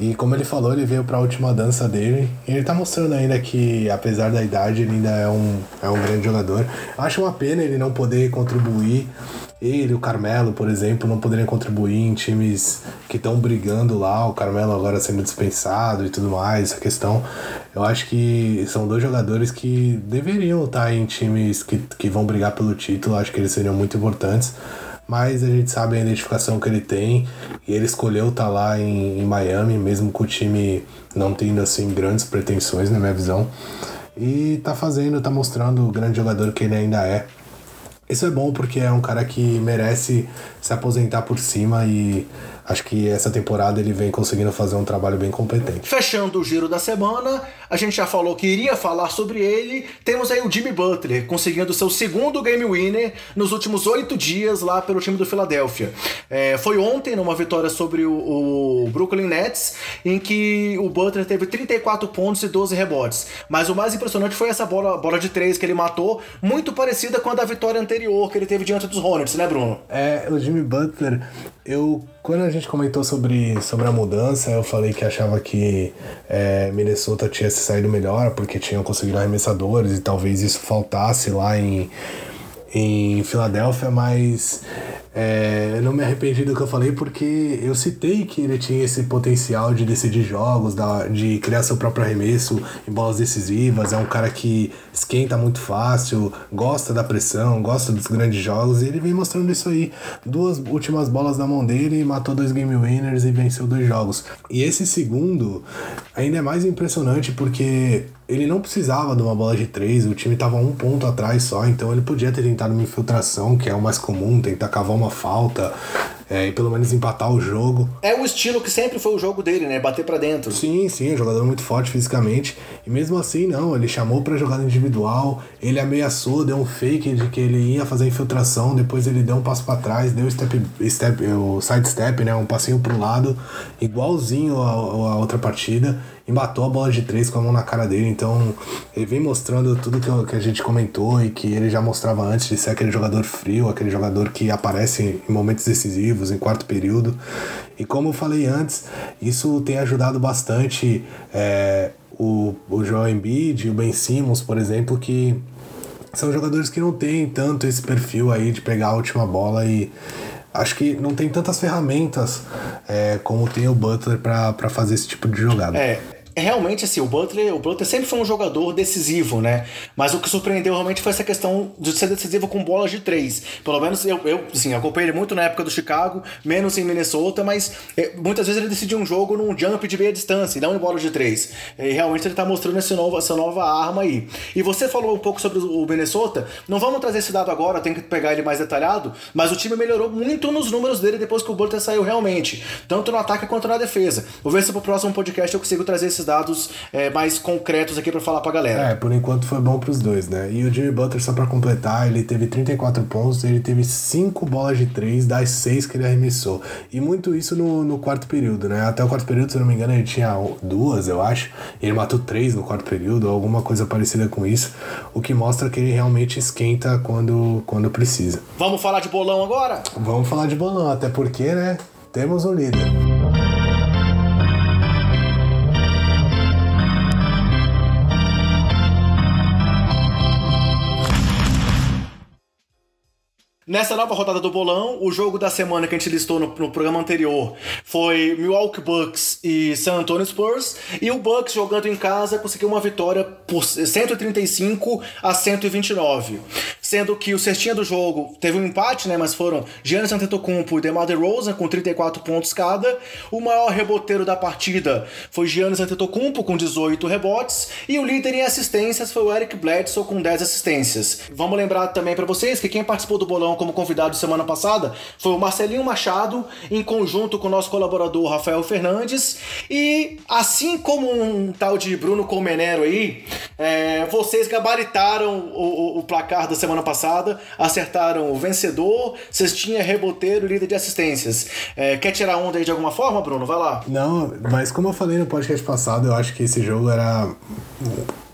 E como ele falou, ele veio para a última dança dele. E ele tá mostrando ainda que, apesar da idade, ele ainda é um, é um grande jogador. Acho uma pena ele não poder contribuir ele, o Carmelo, por exemplo, não poderiam contribuir em times que estão brigando lá, o Carmelo agora sendo dispensado e tudo mais, essa questão. Eu acho que são dois jogadores que deveriam estar em times que, que vão brigar pelo título, acho que eles seriam muito importantes. Mas a gente sabe a identificação que ele tem e ele escolheu estar lá em, em Miami, mesmo com o time não tendo assim grandes pretensões, na minha visão. E tá fazendo, tá mostrando o grande jogador que ele ainda é. Isso é bom porque é um cara que merece se aposentar por cima e acho que essa temporada ele vem conseguindo fazer um trabalho bem competente. Fechando o giro da semana, a gente já falou que iria falar sobre ele. Temos aí o Jimmy Butler conseguindo seu segundo game winner nos últimos oito dias lá pelo time do Philadelphia. É, foi ontem numa vitória sobre o, o, Brooklyn Nets, em que o Butler teve 34 pontos e 12 rebotes. Mas o mais impressionante foi essa bola, bola de três que ele matou, muito parecida com a da vitória anterior que ele teve diante dos Hornets, né, Bruno? É, o Jimmy Butler, eu quando a gente comentou sobre, sobre a mudança, eu falei que achava que é, Minnesota tinha se saído melhor porque tinham conseguido arremessadores e talvez isso faltasse lá em, em Filadélfia, mas é, não me arrependi do que eu falei porque eu citei que ele tinha esse potencial de decidir jogos, de criar seu próprio arremesso em bolas decisivas. É um cara que esquenta muito fácil, gosta da pressão, gosta dos grandes jogos e ele vem mostrando isso aí. Duas últimas bolas na mão dele, matou dois game winners e venceu dois jogos. E esse segundo ainda é mais impressionante porque ele não precisava de uma bola de três, o time estava um ponto atrás só, então ele podia ter tentado uma infiltração, que é o mais comum, tentar cavar uma falta, é, e pelo menos empatar o jogo. É o estilo que sempre foi o jogo dele, né? Bater para dentro. Sim, sim, um jogador muito forte fisicamente. E mesmo assim, não, ele chamou para jogada individual, ele ameaçou, deu um fake de que ele ia fazer infiltração, depois ele deu um passo para trás, deu step, step, o side step, né? Um passinho pro lado, igualzinho a, a outra partida e matou a bola de três com a mão na cara dele. Então ele vem mostrando tudo que, que a gente comentou e que ele já mostrava antes de ser aquele jogador frio, aquele jogador que aparece em momentos decisivos, em quarto período. E como eu falei antes, isso tem ajudado bastante é, o, o Joel Embiid e o Ben Simmons, por exemplo, que são jogadores que não têm tanto esse perfil aí de pegar a última bola e acho que não tem tantas ferramentas é, como tem o Butler para fazer esse tipo de jogada. É, realmente, assim, o Butler, o Butler sempre foi um jogador decisivo, né? Mas o que surpreendeu realmente foi essa questão de ser decisivo com bolas de três. Pelo menos eu, eu assim, acompanhei ele muito na época do Chicago, menos em Minnesota, mas é, muitas vezes ele decidia um jogo num jump de meia distância e não em bola de três. E realmente ele tá mostrando esse novo, essa nova arma aí. E você falou um pouco sobre o Minnesota, não vamos trazer esse dado agora, tem que pegar ele mais detalhado, mas o time melhorou muito nos números dele depois que o Butler saiu realmente, tanto no ataque quanto na defesa. Vou ver se pro próximo podcast eu consigo trazer esses dados é, mais concretos aqui para falar pra galera. É, por enquanto foi bom pros dois, né? E o Jimmy Butler, só pra completar, ele teve 34 pontos, ele teve 5 bolas de 3 das 6 que ele arremessou. E muito isso no, no quarto período, né? Até o quarto período, se eu não me engano, ele tinha duas, eu acho. Ele matou três no quarto período, ou alguma coisa parecida com isso. O que mostra que ele realmente esquenta quando, quando precisa. Vamos falar de bolão agora? Vamos falar de bolão, até porque, né? Temos um líder. Nessa nova rodada do bolão, o jogo da semana que a gente listou no, no, programa anterior foi Milwaukee Bucks e San Antonio Spurs. E o Bucks, jogando em casa, conseguiu uma vitória por 135 a 129. Sendo que o cestinha do jogo teve um empate, né? Mas foram Giannis Antetokounmpo e DeMar DeRozan com 34 pontos cada. O maior reboteiro da partida foi Giannis Antetokounmpo com 18 rebotes. E o líder em assistências foi o Eric Bledsoe com 10 assistências. Vamos lembrar também para vocês que quem participou do bolão como convidado semana passada foi o Marcelinho Machado, em conjunto com o nosso colaborador Rafael Fernandes. E assim como um tal de Bruno Colmenero aí, é, vocês gabaritaram o, o, o, placar da semana passada, acertaram o vencedor, cestinha, reboteiro líder de assistências. É, quer tirar onda aí de alguma forma, Bruno? Vai lá. Não, mas como eu falei no podcast passado, eu acho que esse jogo era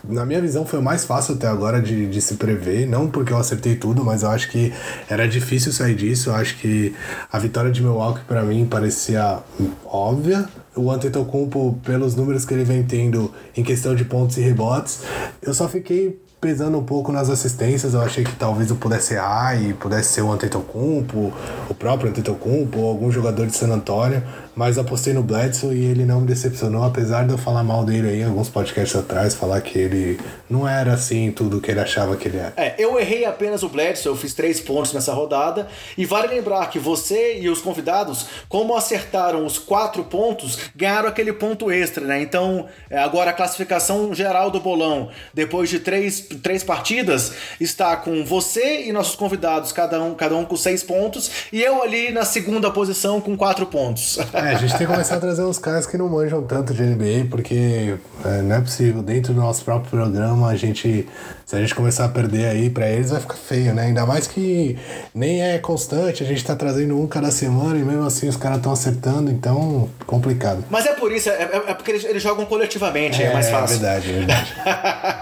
na minha visão, foi o mais fácil até agora de, de se prever. Não porque eu acertei tudo, mas eu acho que era difícil sair disso. Eu acho que a vitória de Milwaukee, para mim, parecia óbvia. O Antetokounmpo, pelos números que ele vem tendo em questão de pontos e rebotes, eu só fiquei pesando um pouco nas assistências, eu achei que talvez eu pudesse errar e pudesse ser o Antetokounmpo, o próprio Antetokounmpo, ou algum jogador de San Antonio, mas apostei no Bledsoe e ele não me decepcionou, apesar de eu falar mal dele aí em alguns podcasts atrás, falar que ele não era assim tudo que ele achava que ele era. É, eu errei apenas o Bledsoe, eu fiz três pontos nessa rodada, e vale lembrar que você e os convidados, como acertaram os quatro pontos, ganharam aquele ponto extra, né? Então, é, agora a classificação geral do bolão, depois de três, três partidas, está com você e nossos convidados, cada um, cada um com seis pontos, e eu ali na segunda posição com quatro pontos. É, a gente tem que começar a trazer uns caras que não manjam tanto de NBA, porque é, não é possível. Dentro do nosso próprio programa, a gente. Se a gente começar a perder aí pra eles, vai ficar feio, né? Ainda mais que nem é constante, a gente tá trazendo um cada semana e mesmo assim os caras estão acertando, então complicado. Mas é por isso, é, é, é porque eles, eles, jogam coletivamente, é, é mais fácil. É verdade, é verdade.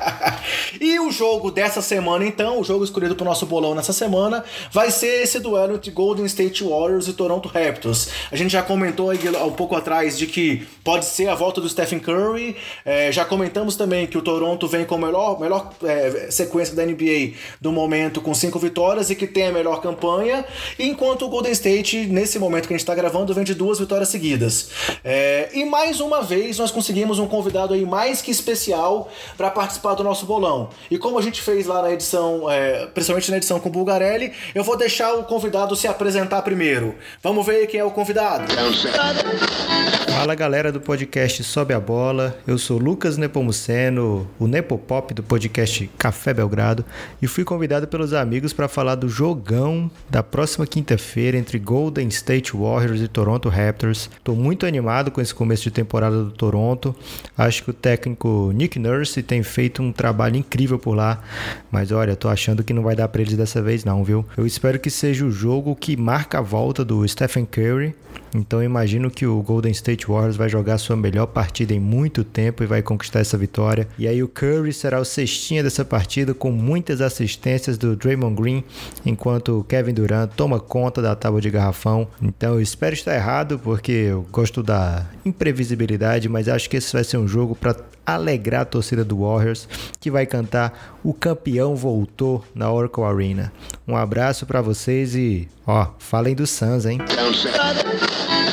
e o jogo dessa semana, então, o jogo escolhido pro nosso bolão nessa semana, vai ser esse duelo entre Golden State Warriors e Toronto Raptors. A gente já comentou um pouco atrás de que pode ser a volta do Stephen Curry. É, já comentamos também que o Toronto vem com a melhor, melhor é, sequência da NBA do momento, com cinco vitórias e que tem a melhor campanha, enquanto o Golden State, nesse momento que a gente está gravando, vem de duas vitórias seguidas. É, e mais uma vez nós conseguimos um convidado aí mais que especial para participar do nosso bolão. E como a gente fez lá na edição, é, principalmente na edição com o Bulgarelli, eu vou deixar o convidado se apresentar primeiro. Vamos ver quem é o convidado. Fala galera do podcast Sobe a Bola, eu sou Lucas Nepomuceno, o Nepopop do podcast Café Belgrado e fui convidado pelos amigos para falar do jogão da próxima quinta-feira entre Golden State Warriors e Toronto Raptors. Estou muito animado com esse começo de temporada do Toronto, acho que o técnico Nick Nurse tem feito um trabalho incrível por lá, mas olha, tô achando que não vai dar para eles dessa vez não, viu? Eu espero que seja o jogo que marca a volta do Stephen Curry então eu imagino que o Golden State Warriors vai jogar sua melhor partida em muito tempo e vai conquistar essa vitória. E aí o Curry será o cestinha dessa partida com muitas assistências do Draymond Green, enquanto o Kevin Durant toma conta da tábua de garrafão. Então eu espero estar errado porque eu gosto da imprevisibilidade, mas acho que esse vai ser um jogo para alegrar a torcida do Warriors, que vai cantar O Campeão Voltou na Oracle Arena. Um abraço para vocês e, ó, falem do Suns, hein?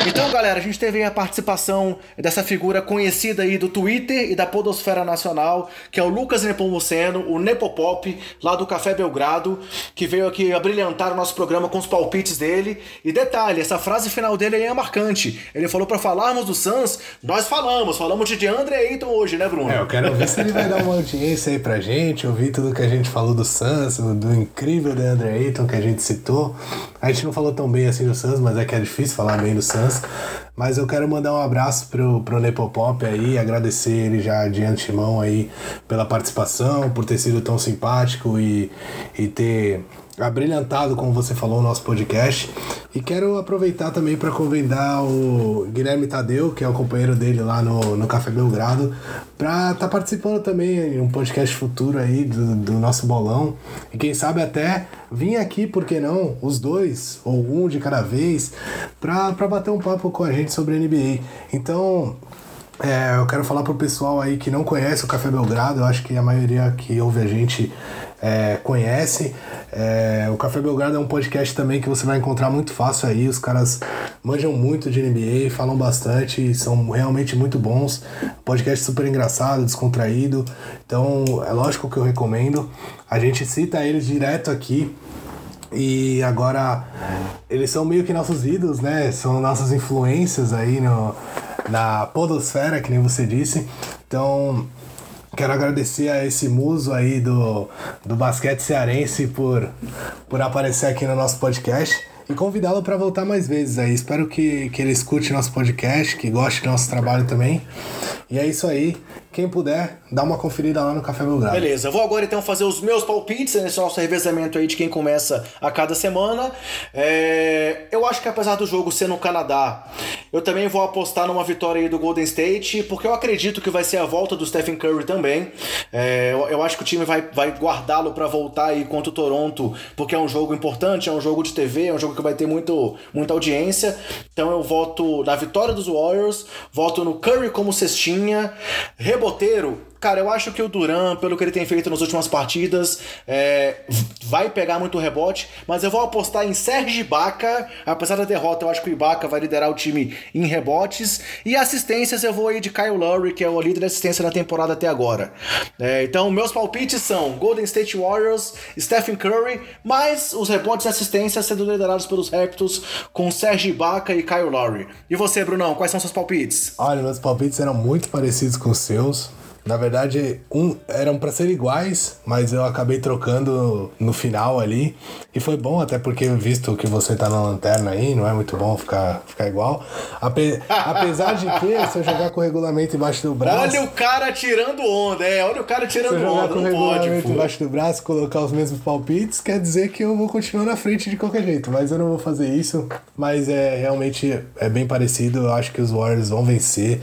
Então, galera, a gente teve a participação dessa figura conhecida aí do Twitter e da Podosfera Nacional, que é o Lucas Nepomuceno, o Nepopop, lá do Café Belgrado, que veio aqui a brilhantar o nosso programa com os palpites dele. E detalhe, essa frase final dele aí é marcante. Ele falou para falarmos do Suns, nós falamos, falamos de DeAndre Ayton hoje, né, Bruno? É, eu quero ver se ele vai dar uma audiência aí pra gente, ouvir tudo que a gente falou do Suns, do incrível DeAndre Ayton que a gente citou. A gente não falou tão bem assim do Suns, mas é que é difícil falar bem do Suns. Mas eu quero mandar um abraço pro, pro Nepopop aí, agradecer ele já de antemão aí pela participação, por ter sido tão simpático e, e ter abrilhantado, como você falou, o nosso podcast. E quero aproveitar também para convidar o Guilherme Tadeu, que é o companheiro dele lá no, no Café Belgrado, para estar tá participando também em um podcast futuro aí do, do nosso bolão. E quem sabe até vir aqui, por que não, os dois, ou um de cada vez, para bater um papo com a gente sobre NBA. Então, é, eu quero falar pro pessoal aí que não conhece o Café Belgrado, eu acho que a maioria que ouve a gente é, conhece. É, o Café Belgrado é um podcast também que você vai encontrar muito fácil aí. Os caras manjam muito de NBA, falam bastante, são realmente muito bons. Podcast super engraçado, descontraído. Então é lógico que eu recomendo. A gente cita eles direto aqui. E agora eles são meio que nossos ídolos, né? São nossas influências aí no, na podosfera, que nem você disse. Então, quero agradecer a esse muso aí do, do basquete cearense por, por aparecer aqui no nosso podcast e convidá-lo para voltar mais vezes aí. Espero que, que ele escute nosso podcast, que goste do nosso trabalho também. E é isso aí. Quem puder, dá uma conferida lá no Café Belgrado. Beleza, vou agora então fazer os meus palpites nesse nosso revezamento aí de quem começa a cada semana. É... Eu acho que apesar do jogo ser no Canadá, eu também vou apostar numa vitória aí do Golden State, porque eu acredito que vai ser a volta do Stephen Curry também. É... Eu acho que o time vai, vai guardá-lo para voltar aí contra o Toronto, porque é um jogo importante, é um jogo de TV, é um jogo que vai ter muito, muita audiência. Então eu voto na vitória dos Warriors, voto no Curry como cestinha, reboteiro Cara, eu acho que o Duran, pelo que ele tem feito nas últimas partidas, é, vai pegar muito rebote, mas eu vou apostar em Serge Ibaka. Apesar da derrota, eu acho que o Ibaka vai liderar o time em rebotes. E assistências eu vou aí de Kyle Lowry, que é o líder de assistência na temporada até agora. É, então, meus palpites são Golden State Warriors, Stephen Curry, mas os rebotes e assistências sendo liderados pelos Raptors com Serge Ibaka e Kyle Lowry. E você, Brunão, quais são seus palpites? Olha, meus palpites eram muito parecidos com os seus. songs Na verdade, um eram para ser iguais, mas eu acabei trocando no final ali. E foi bom, até porque visto que você tá na lanterna aí, não é muito bom ficar, ficar igual. Ape, apesar de que, se eu jogar com o regulamento embaixo do braço. Olha o cara tirando onda, é, olha o cara tirando se eu jogar onda. Com o regulamento pode, embaixo do braço, colocar os mesmos palpites, quer dizer que eu vou continuar na frente de qualquer jeito. Mas eu não vou fazer isso. Mas é realmente é bem parecido. Eu acho que os Warriors vão vencer.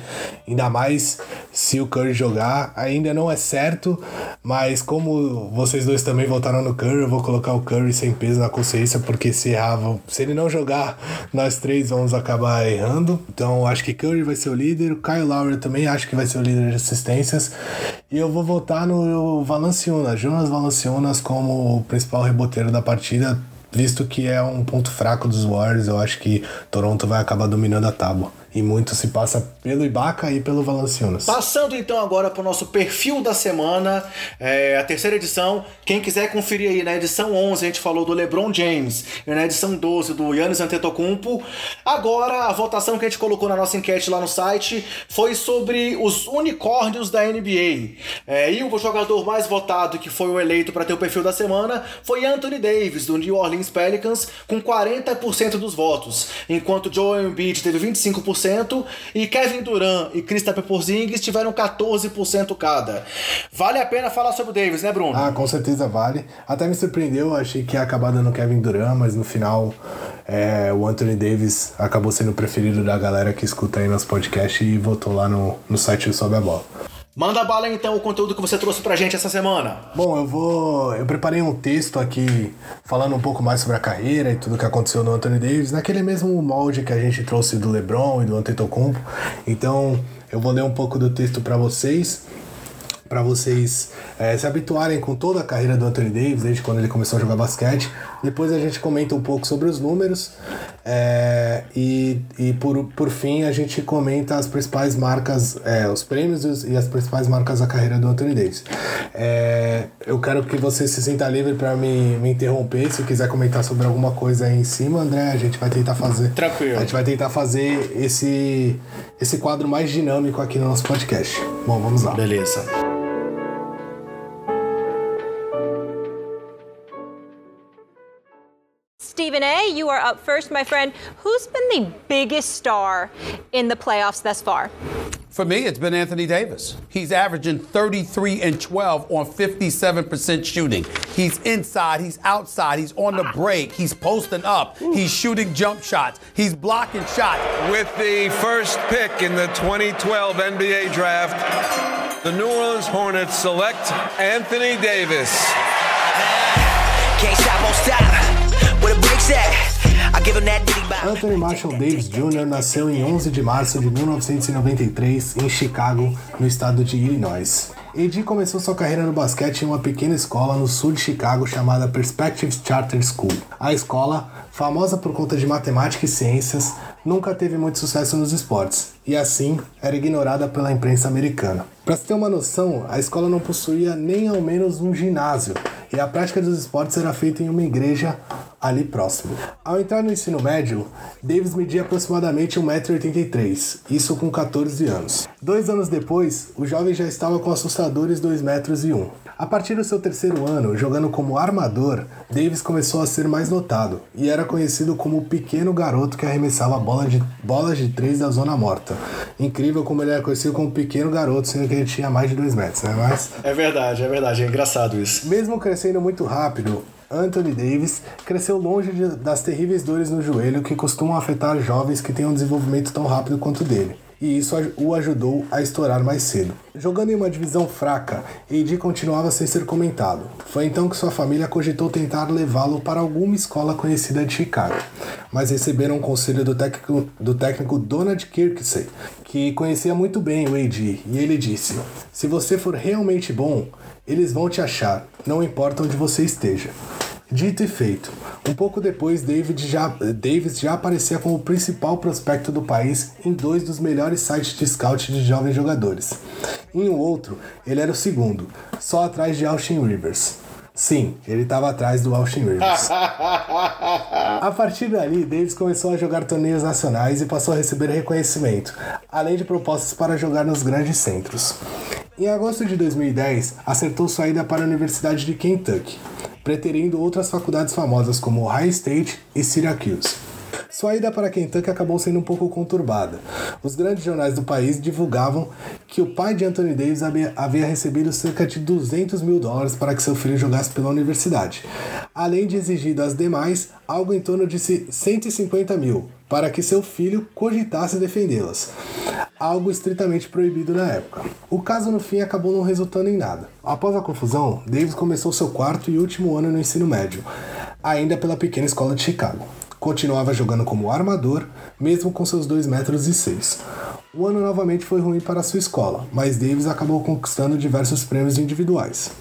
Ainda mais se o Curry jogar ainda não é certo, mas como vocês dois também votaram no Curry, eu vou colocar o Curry sem peso na consciência, porque se errar, se ele não jogar, nós três vamos acabar errando. Então acho que Curry vai ser o líder, o Kyle Lowry também acho que vai ser o líder de assistências. E eu vou votar no Valanciunas, Jonas Valanciunas como o principal reboteiro da partida, visto que é um ponto fraco dos Warriors, eu acho que Toronto vai acabar dominando a tábua. E muito se passa pelo Ibaka e pelo Valanciunas. Passando então agora para o nosso perfil da semana, é, a terceira edição. Quem quiser conferir aí, na edição 11 a gente falou do LeBron James, e na edição 12 do Yannis Antetokounmpo. Agora a votação que a gente colocou na nossa enquete lá no site foi sobre os unicórnios da NBA. É, e o jogador mais votado, que foi o eleito para ter o perfil da semana, foi Anthony Davis, do New Orleans Pelicans, com 40% dos votos, enquanto Joel Embiid teve 25% 13% e Kevin Durant e Kristaps Porzingis tiveram 14% cada. Vale a pena falar sobre o Davis, né, Bruno? Ah, com certeza vale. Até me surpreendeu, achei que ia acabar dando Kevin Durant, mas no final é, o Anthony Davis acabou sendo o preferido da galera que escuta aí nosso podcast e votou lá no, no site Sobe a Bola. Manda bala então o conteúdo que você trouxe pra gente essa semana. Bom, eu vou. Eu preparei um texto aqui falando um pouco mais sobre a carreira e tudo que aconteceu no Anthony Davis, naquele mesmo molde que a gente trouxe do LeBron e do Antetokounmpo. Então, eu vou ler um pouco do texto para vocês para vocês é, se habituarem com toda a carreira do Anthony Davis, desde quando ele começou a jogar basquete. Depois a gente comenta um pouco sobre os números É, e e por, por fim, a gente comenta as principais marcas, é, os prêmios e as principais marcas da carreira do Anthony Davis. É, eu quero que você se sinta livre para me, me interromper. Se quiser comentar sobre alguma coisa aí em cima, André, a gente vai tentar fazer. Tranquilo. A gente vai tentar fazer esse, esse quadro mais dinâmico aqui no nosso podcast. Bom, vamos lá. Beleza. Stephen A., you are up first, my friend. Who's been the biggest star in the playoffs thus far? For me, it's been Anthony Davis. He's averaging 33 and 12 on 57% shooting. He's inside, he's outside, he's on the break, he's posting up, he's shooting jump shots, he's blocking shots. With the first pick in the 2012 NBA draft, the New Orleans Hornets select Anthony Davis. Can't stop, won't stop. Anthony Marshall Davis Jr. nasceu em 11 de março de 1993 em Chicago, no estado de Illinois. AD começou sua carreira no basquete em uma pequena escola no sul de Chicago chamada Perspectives Charter School. A escola, famosa por conta de matemática e ciências, nunca teve muito sucesso nos esportes e assim era ignorada pela imprensa americana. Para se ter uma noção, a escola não possuía nem ao menos um ginásio e a prática dos esportes era feita em uma igreja ali próximo. Ao entrar no ensino médio, Davis media aproximadamente 1,83m, isso com 14 anos. Dois anos depois, o jovem já estava com assustadores 2,01 metros. E um. A partir do seu terceiro ano, jogando como armador, Davis começou a ser mais notado e era conhecido como o pequeno garoto que arremessava bola de, bolas de três da zona morta. Incrível como ele era conhecido como pequeno garoto, sendo que ele tinha mais de 2 metros, né? Mas É verdade, é verdade. É engraçado isso. mesmo crescendo muito rápido, Anthony Davis cresceu longe de- das terríveis dores no joelho que costumam afetar jovens que têm um desenvolvimento tão rápido quanto o dele. E isso o ajudou a estourar mais cedo. Jogando em uma divisão fraca, AD continuava sem ser comentado. Foi então que sua família cogitou tentar levá-lo para alguma escola conhecida de Chicago, mas receberam um conselho do técnico, do técnico Donald Kirksey, que conhecia muito bem o AD, e ele disse: Se você for realmente bom, eles vão te achar, não importa onde você esteja. Dito e feito, um pouco depois, David já, Davis já aparecia como o principal prospecto do país em dois dos melhores sites de scout de jovens jogadores. Em um outro, ele era o segundo, só atrás de Austin Rivers. Sim, ele estava atrás do Austin Rivers. A partir dali, Davis começou a jogar torneios nacionais e passou a receber reconhecimento, além de propostas para jogar nos grandes centros. Em agosto de 2010, acertou sua ida para a Universidade de Kentucky, preterindo outras faculdades famosas como Ohio State e Syracuse. Sua ida para Kentucky acabou sendo um pouco conturbada. Os grandes jornais do país divulgavam que o pai de Anthony Davis havia, recebido cerca de 200 mil dólares para que seu filho jogasse pela universidade, além de exigir das demais algo em torno de se- 150 mil para que seu filho cogitasse defendê-las, algo estritamente proibido na época. O caso no fim acabou não resultando em nada. Após a confusão, Davis começou seu quarto e último ano no ensino médio, ainda pela pequena escola de Chicago. Continuava jogando como armador, mesmo com seus 2 metros e 6. O ano novamente foi ruim para sua escola, mas Davis acabou conquistando diversos prêmios individuais.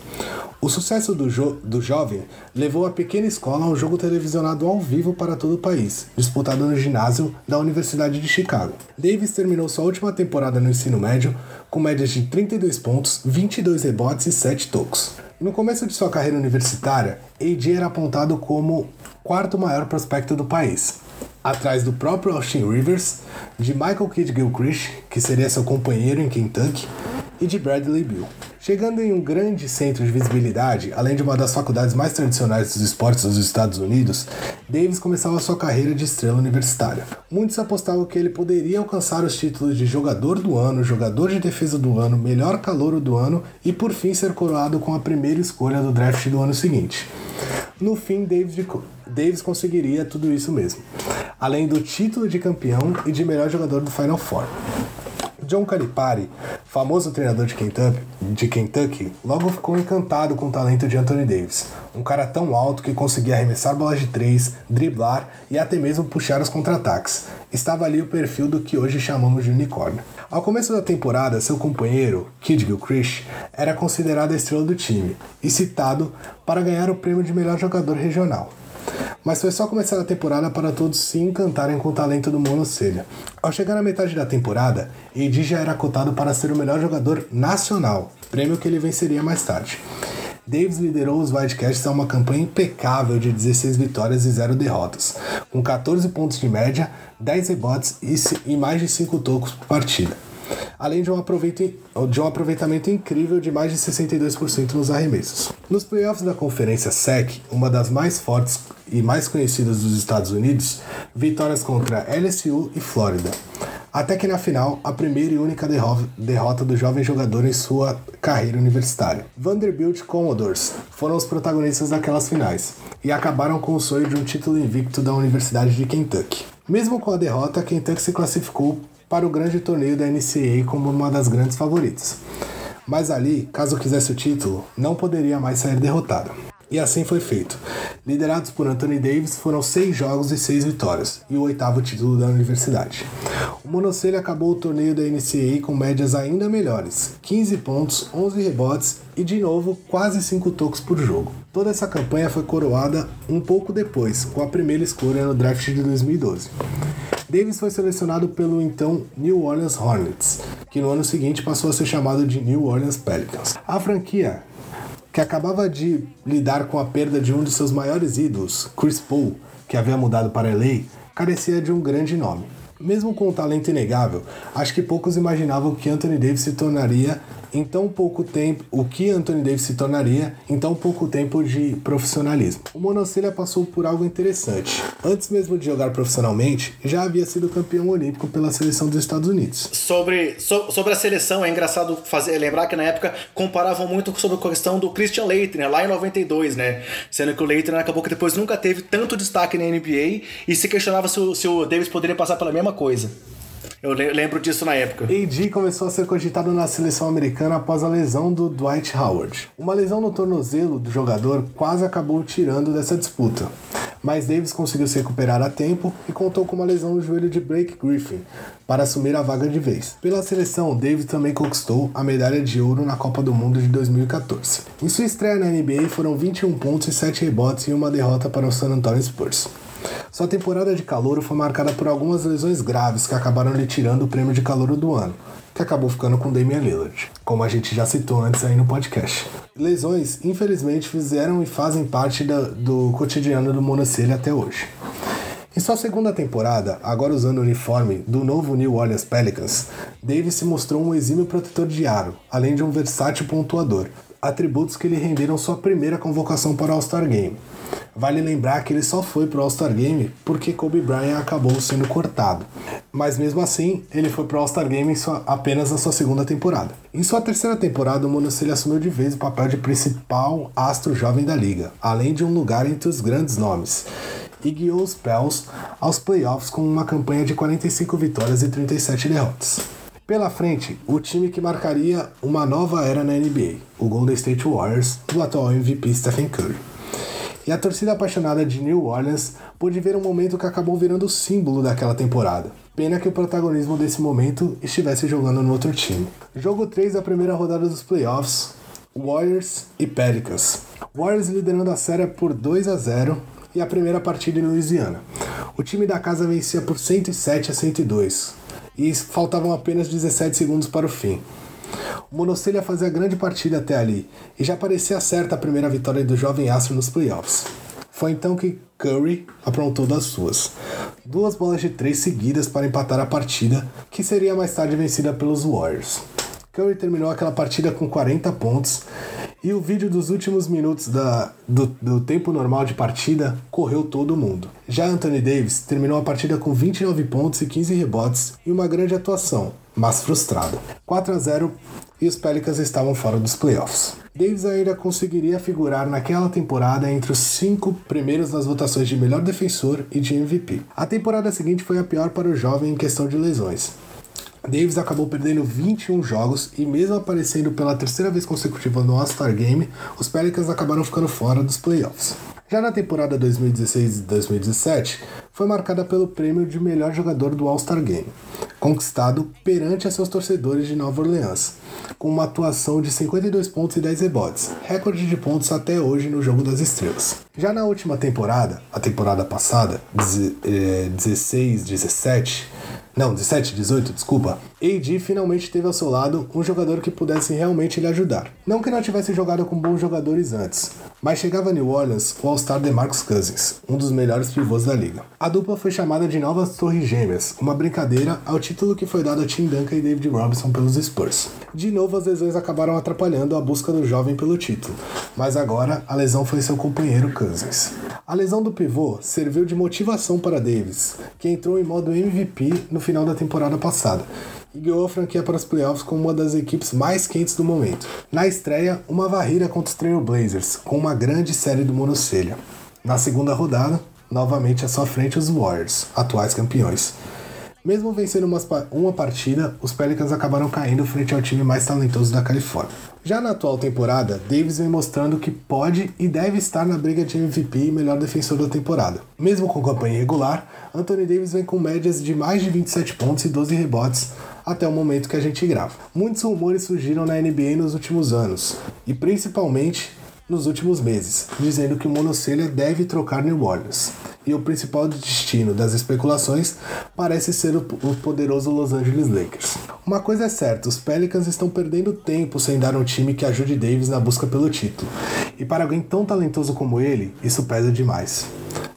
O sucesso do, jo do jovem levou a pequena escola a um jogo televisionado ao vivo para todo o país, disputado no ginásio da Universidade de Chicago. Davis terminou sua última temporada no ensino médio com médias de 32 pontos, 22 rebotes e 7 tocos. No começo de sua carreira universitária, AD era apontado como quarto maior prospecto do país, atrás do próprio Austin Rivers, de Michael Kidd Gilchrist, que seria seu companheiro em Kentucky, e de Bradley Beal. Chegando em um grande centro de visibilidade, além de uma das faculdades mais tradicionais dos esportes dos Estados Unidos, Davis começava sua carreira de estrela universitária. Muitos apostavam que ele poderia alcançar os títulos de jogador do ano, jogador de defesa do ano, melhor calouro do ano e por fim ser coroado com a primeira escolha do draft do ano seguinte. No fim, Davis, Davis conseguiria tudo isso mesmo, além do título de campeão e de melhor jogador do Final Four. John Calipari, famoso treinador de Kentucky, de Kentucky, logo ficou encantado com o talento de Anthony Davis. Um cara tão alto que conseguia arremessar bolas de três, driblar e até mesmo puxar os contra-ataques. Estava ali o perfil do que hoje chamamos de unicórnio. Ao começo da temporada, seu companheiro, Kid Gilchrist, era considerado a estrela do time e citado para ganhar o prêmio de melhor jogador regional. Mas foi só começar a temporada para todos se encantarem com o talento do Monocelha. Ao chegar na metade da temporada, AD já era cotado para ser o melhor jogador nacional, prêmio que ele venceria mais tarde. Davis liderou os Wildcats a uma campanha impecável de 16 vitórias e 0 derrotas, com 14 pontos de média, 10 rebotes e mais de 5 tocos por partida além de um, de um aproveitamento incrível de mais de 62% nos arremessos. Nos playoffs da Conferência SEC, uma das mais fortes e mais conhecidas dos Estados Unidos, vitórias contra LSU e Flórida. Até que na final, a primeira e única derrota do jovem jogador em sua carreira universitária. Vanderbilt Commodores foram os protagonistas daquelas finais e acabaram com o sonho de um título invicto da Universidade de Kentucky. Mesmo com a derrota, Kentucky se classificou para o grande torneio da NCAA como uma das grandes favoritas. Mas ali, caso quisesse o título, não poderia mais sair derrotado. E assim foi feito. Liderados por Anthony Davis, foram seis jogos e seis vitórias, e o oitavo título da universidade. O Monocelha acabou o torneio da NCAA com médias ainda melhores: 15 pontos, 11 rebotes e, de novo, quase 5 tocos por jogo. Toda essa campanha foi coroada um pouco depois, com a primeira escolha no draft de 2012. Davis foi selecionado pelo então New Orleans Hornets, que no ano seguinte passou a ser chamado de New Orleans Pelicans. A franquia, que acabava de lidar com a perda de um de seus maiores ídolos, Chris Paul, que havia mudado para LA, carecia de um grande nome. Mesmo com um talento inegável, acho que poucos imaginavam que Anthony Davis se tornaria em tão pouco tempo, o que Anthony Davis se tornaria em tão pouco tempo de profissionalismo. O Monocelha passou por algo interessante. Antes mesmo de jogar profissionalmente, já havia sido campeão olímpico pela seleção dos Estados Unidos. Sobre, so, sobre a seleção, é engraçado fazer, lembrar que na época comparavam muito sobre a questão do Christian Leitner, lá em 92, né? Sendo que o Leitner acabou que depois nunca teve tanto destaque na NBA e se questionava se se o Davis poderia passar pela mesma coisa. Eu lembro disso na época. AD começou a ser cogitado na seleção americana após a lesão do Dwight Howard. Uma lesão no tornozelo do jogador quase acabou tirando dessa disputa. Mas Davis conseguiu se recuperar a tempo e contou com uma lesão no joelho de Blake Griffin para assumir a vaga de vez. Pela seleção, Davis também conquistou a medalha de ouro na Copa do Mundo de 2014. Em sua estreia na NBA foram 21 pontos e 7 rebotes e uma derrota para o San Antonio Spurs. Sua temporada de calor foi marcada por algumas lesões graves que acabaram lhe tirando o prêmio de calor do ano, que acabou ficando com Damian Lillard, como a gente já citou antes aí no podcast. Lesões, infelizmente, fizeram e fazem parte da, do cotidiano do Monocelha até hoje. Em sua segunda temporada, agora usando o uniforme do novo New Orleans Pelicans, Davis se mostrou um exímio protetor de aro, além de um versátil pontuador, atributos que lhe renderam sua primeira convocação para o All-Star Game. Vale lembrar que ele só foi pro All-Star Game porque Kobe Bryant acabou sendo cortado. Mas mesmo assim, ele foi pro All-Star Game sua, apenas na sua segunda temporada. Em sua terceira temporada, o Monocelli assumiu de vez o papel de principal astro jovem da liga, além de um lugar entre os grandes nomes. E guiou os Pels aos playoffs com uma campanha de 45 vitórias e 37 derrotas. Pela frente, o time que marcaria uma nova era na NBA, o Golden State Warriors, do atual MVP Stephen Curry e a torcida apaixonada de New Orleans pôde ver um momento que acabou virando o símbolo daquela temporada. Pena que o protagonismo desse momento estivesse jogando no outro time. Jogo 3 da primeira rodada dos playoffs, Warriors e Pelicans. Warriors liderando a série por 2 a 0 e a primeira partida em Louisiana. O time da casa vencia por 107 a 102 e faltavam apenas 17 segundos para o fim. O Monocelha fazia grande partida até ali e já parecia certa a primeira vitória do jovem astro nos playoffs. Foi então que Curry aprontou das suas. Duas bolas de três seguidas para empatar a partida, que seria mais tarde vencida pelos Warriors. Curry terminou aquela partida com 40 pontos e o vídeo dos últimos minutos da, do, do, tempo normal de partida correu todo mundo. Já Anthony Davis terminou a partida com 29 pontos e 15 rebotes e uma grande atuação, mas frustrado. 4 a 0 e os Pelicans estavam fora dos playoffs. Davis ainda conseguiria figurar naquela temporada entre os cinco primeiros nas votações de melhor defensor e de MVP. A temporada seguinte foi a pior para o jovem em questão de lesões. Davis acabou perdendo 21 jogos e, mesmo aparecendo pela terceira vez consecutiva no All-Star Game, os Pelicans acabaram ficando fora dos playoffs. Já na temporada 2016 e 2017, foi marcada pelo prêmio de melhor jogador do All-Star Game. conquistado perante seus torcedores de Nova Orleans, com uma atuação de 52 pontos e 10 rebotes, recorde de pontos até hoje no Jogo das Estrelas. Já na última temporada, a temporada passada, 16-17, não, 17, 18, desculpa. AD finalmente teve ao seu lado um jogador que pudesse realmente lhe ajudar. Não que não tivesse jogado com bons jogadores antes, mas chegava a New Orleans o All-Star DeMarcus Cousins, um dos melhores pivôs da liga. A dupla foi chamada de Novas Torres Gêmeas, uma brincadeira ao título que foi dado a Tim Duncan e David Robinson pelos Spurs. De novo, as lesões acabaram atrapalhando a busca do jovem pelo título, mas agora a lesão foi seu companheiro Cousins. A lesão do pivô serviu de motivação para Davis, que entrou em modo MVP no final da temporada passada e guiou a franquia para os playoffs como uma das equipes mais quentes do momento. Na estreia, uma varrida contra os Trail Blazers, com uma grande série do monocelha. Na segunda rodada, novamente à sua frente os Warriors, atuais campeões. Mesmo vencendo uma partida, os Pelicans acabaram caindo frente ao time mais talentoso da Califórnia. Já na atual temporada, Davis vem mostrando que pode e deve estar na briga de MVP e melhor defensor da temporada. Mesmo com campanha irregular, Anthony Davis vem com médias de mais de 27 pontos e 12 rebotes até o momento que a gente grava. Muitos rumores surgiram na NBA nos últimos anos, e principalmente nos últimos meses, dizendo que o Monocelha deve trocar New Orleans. E o principal destino das especulações parece ser o, poderoso Los Angeles Lakers. Uma coisa é certa, os Pelicans estão perdendo tempo sem dar um time que ajude Davis na busca pelo título. E para alguém tão talentoso como ele, isso pesa demais.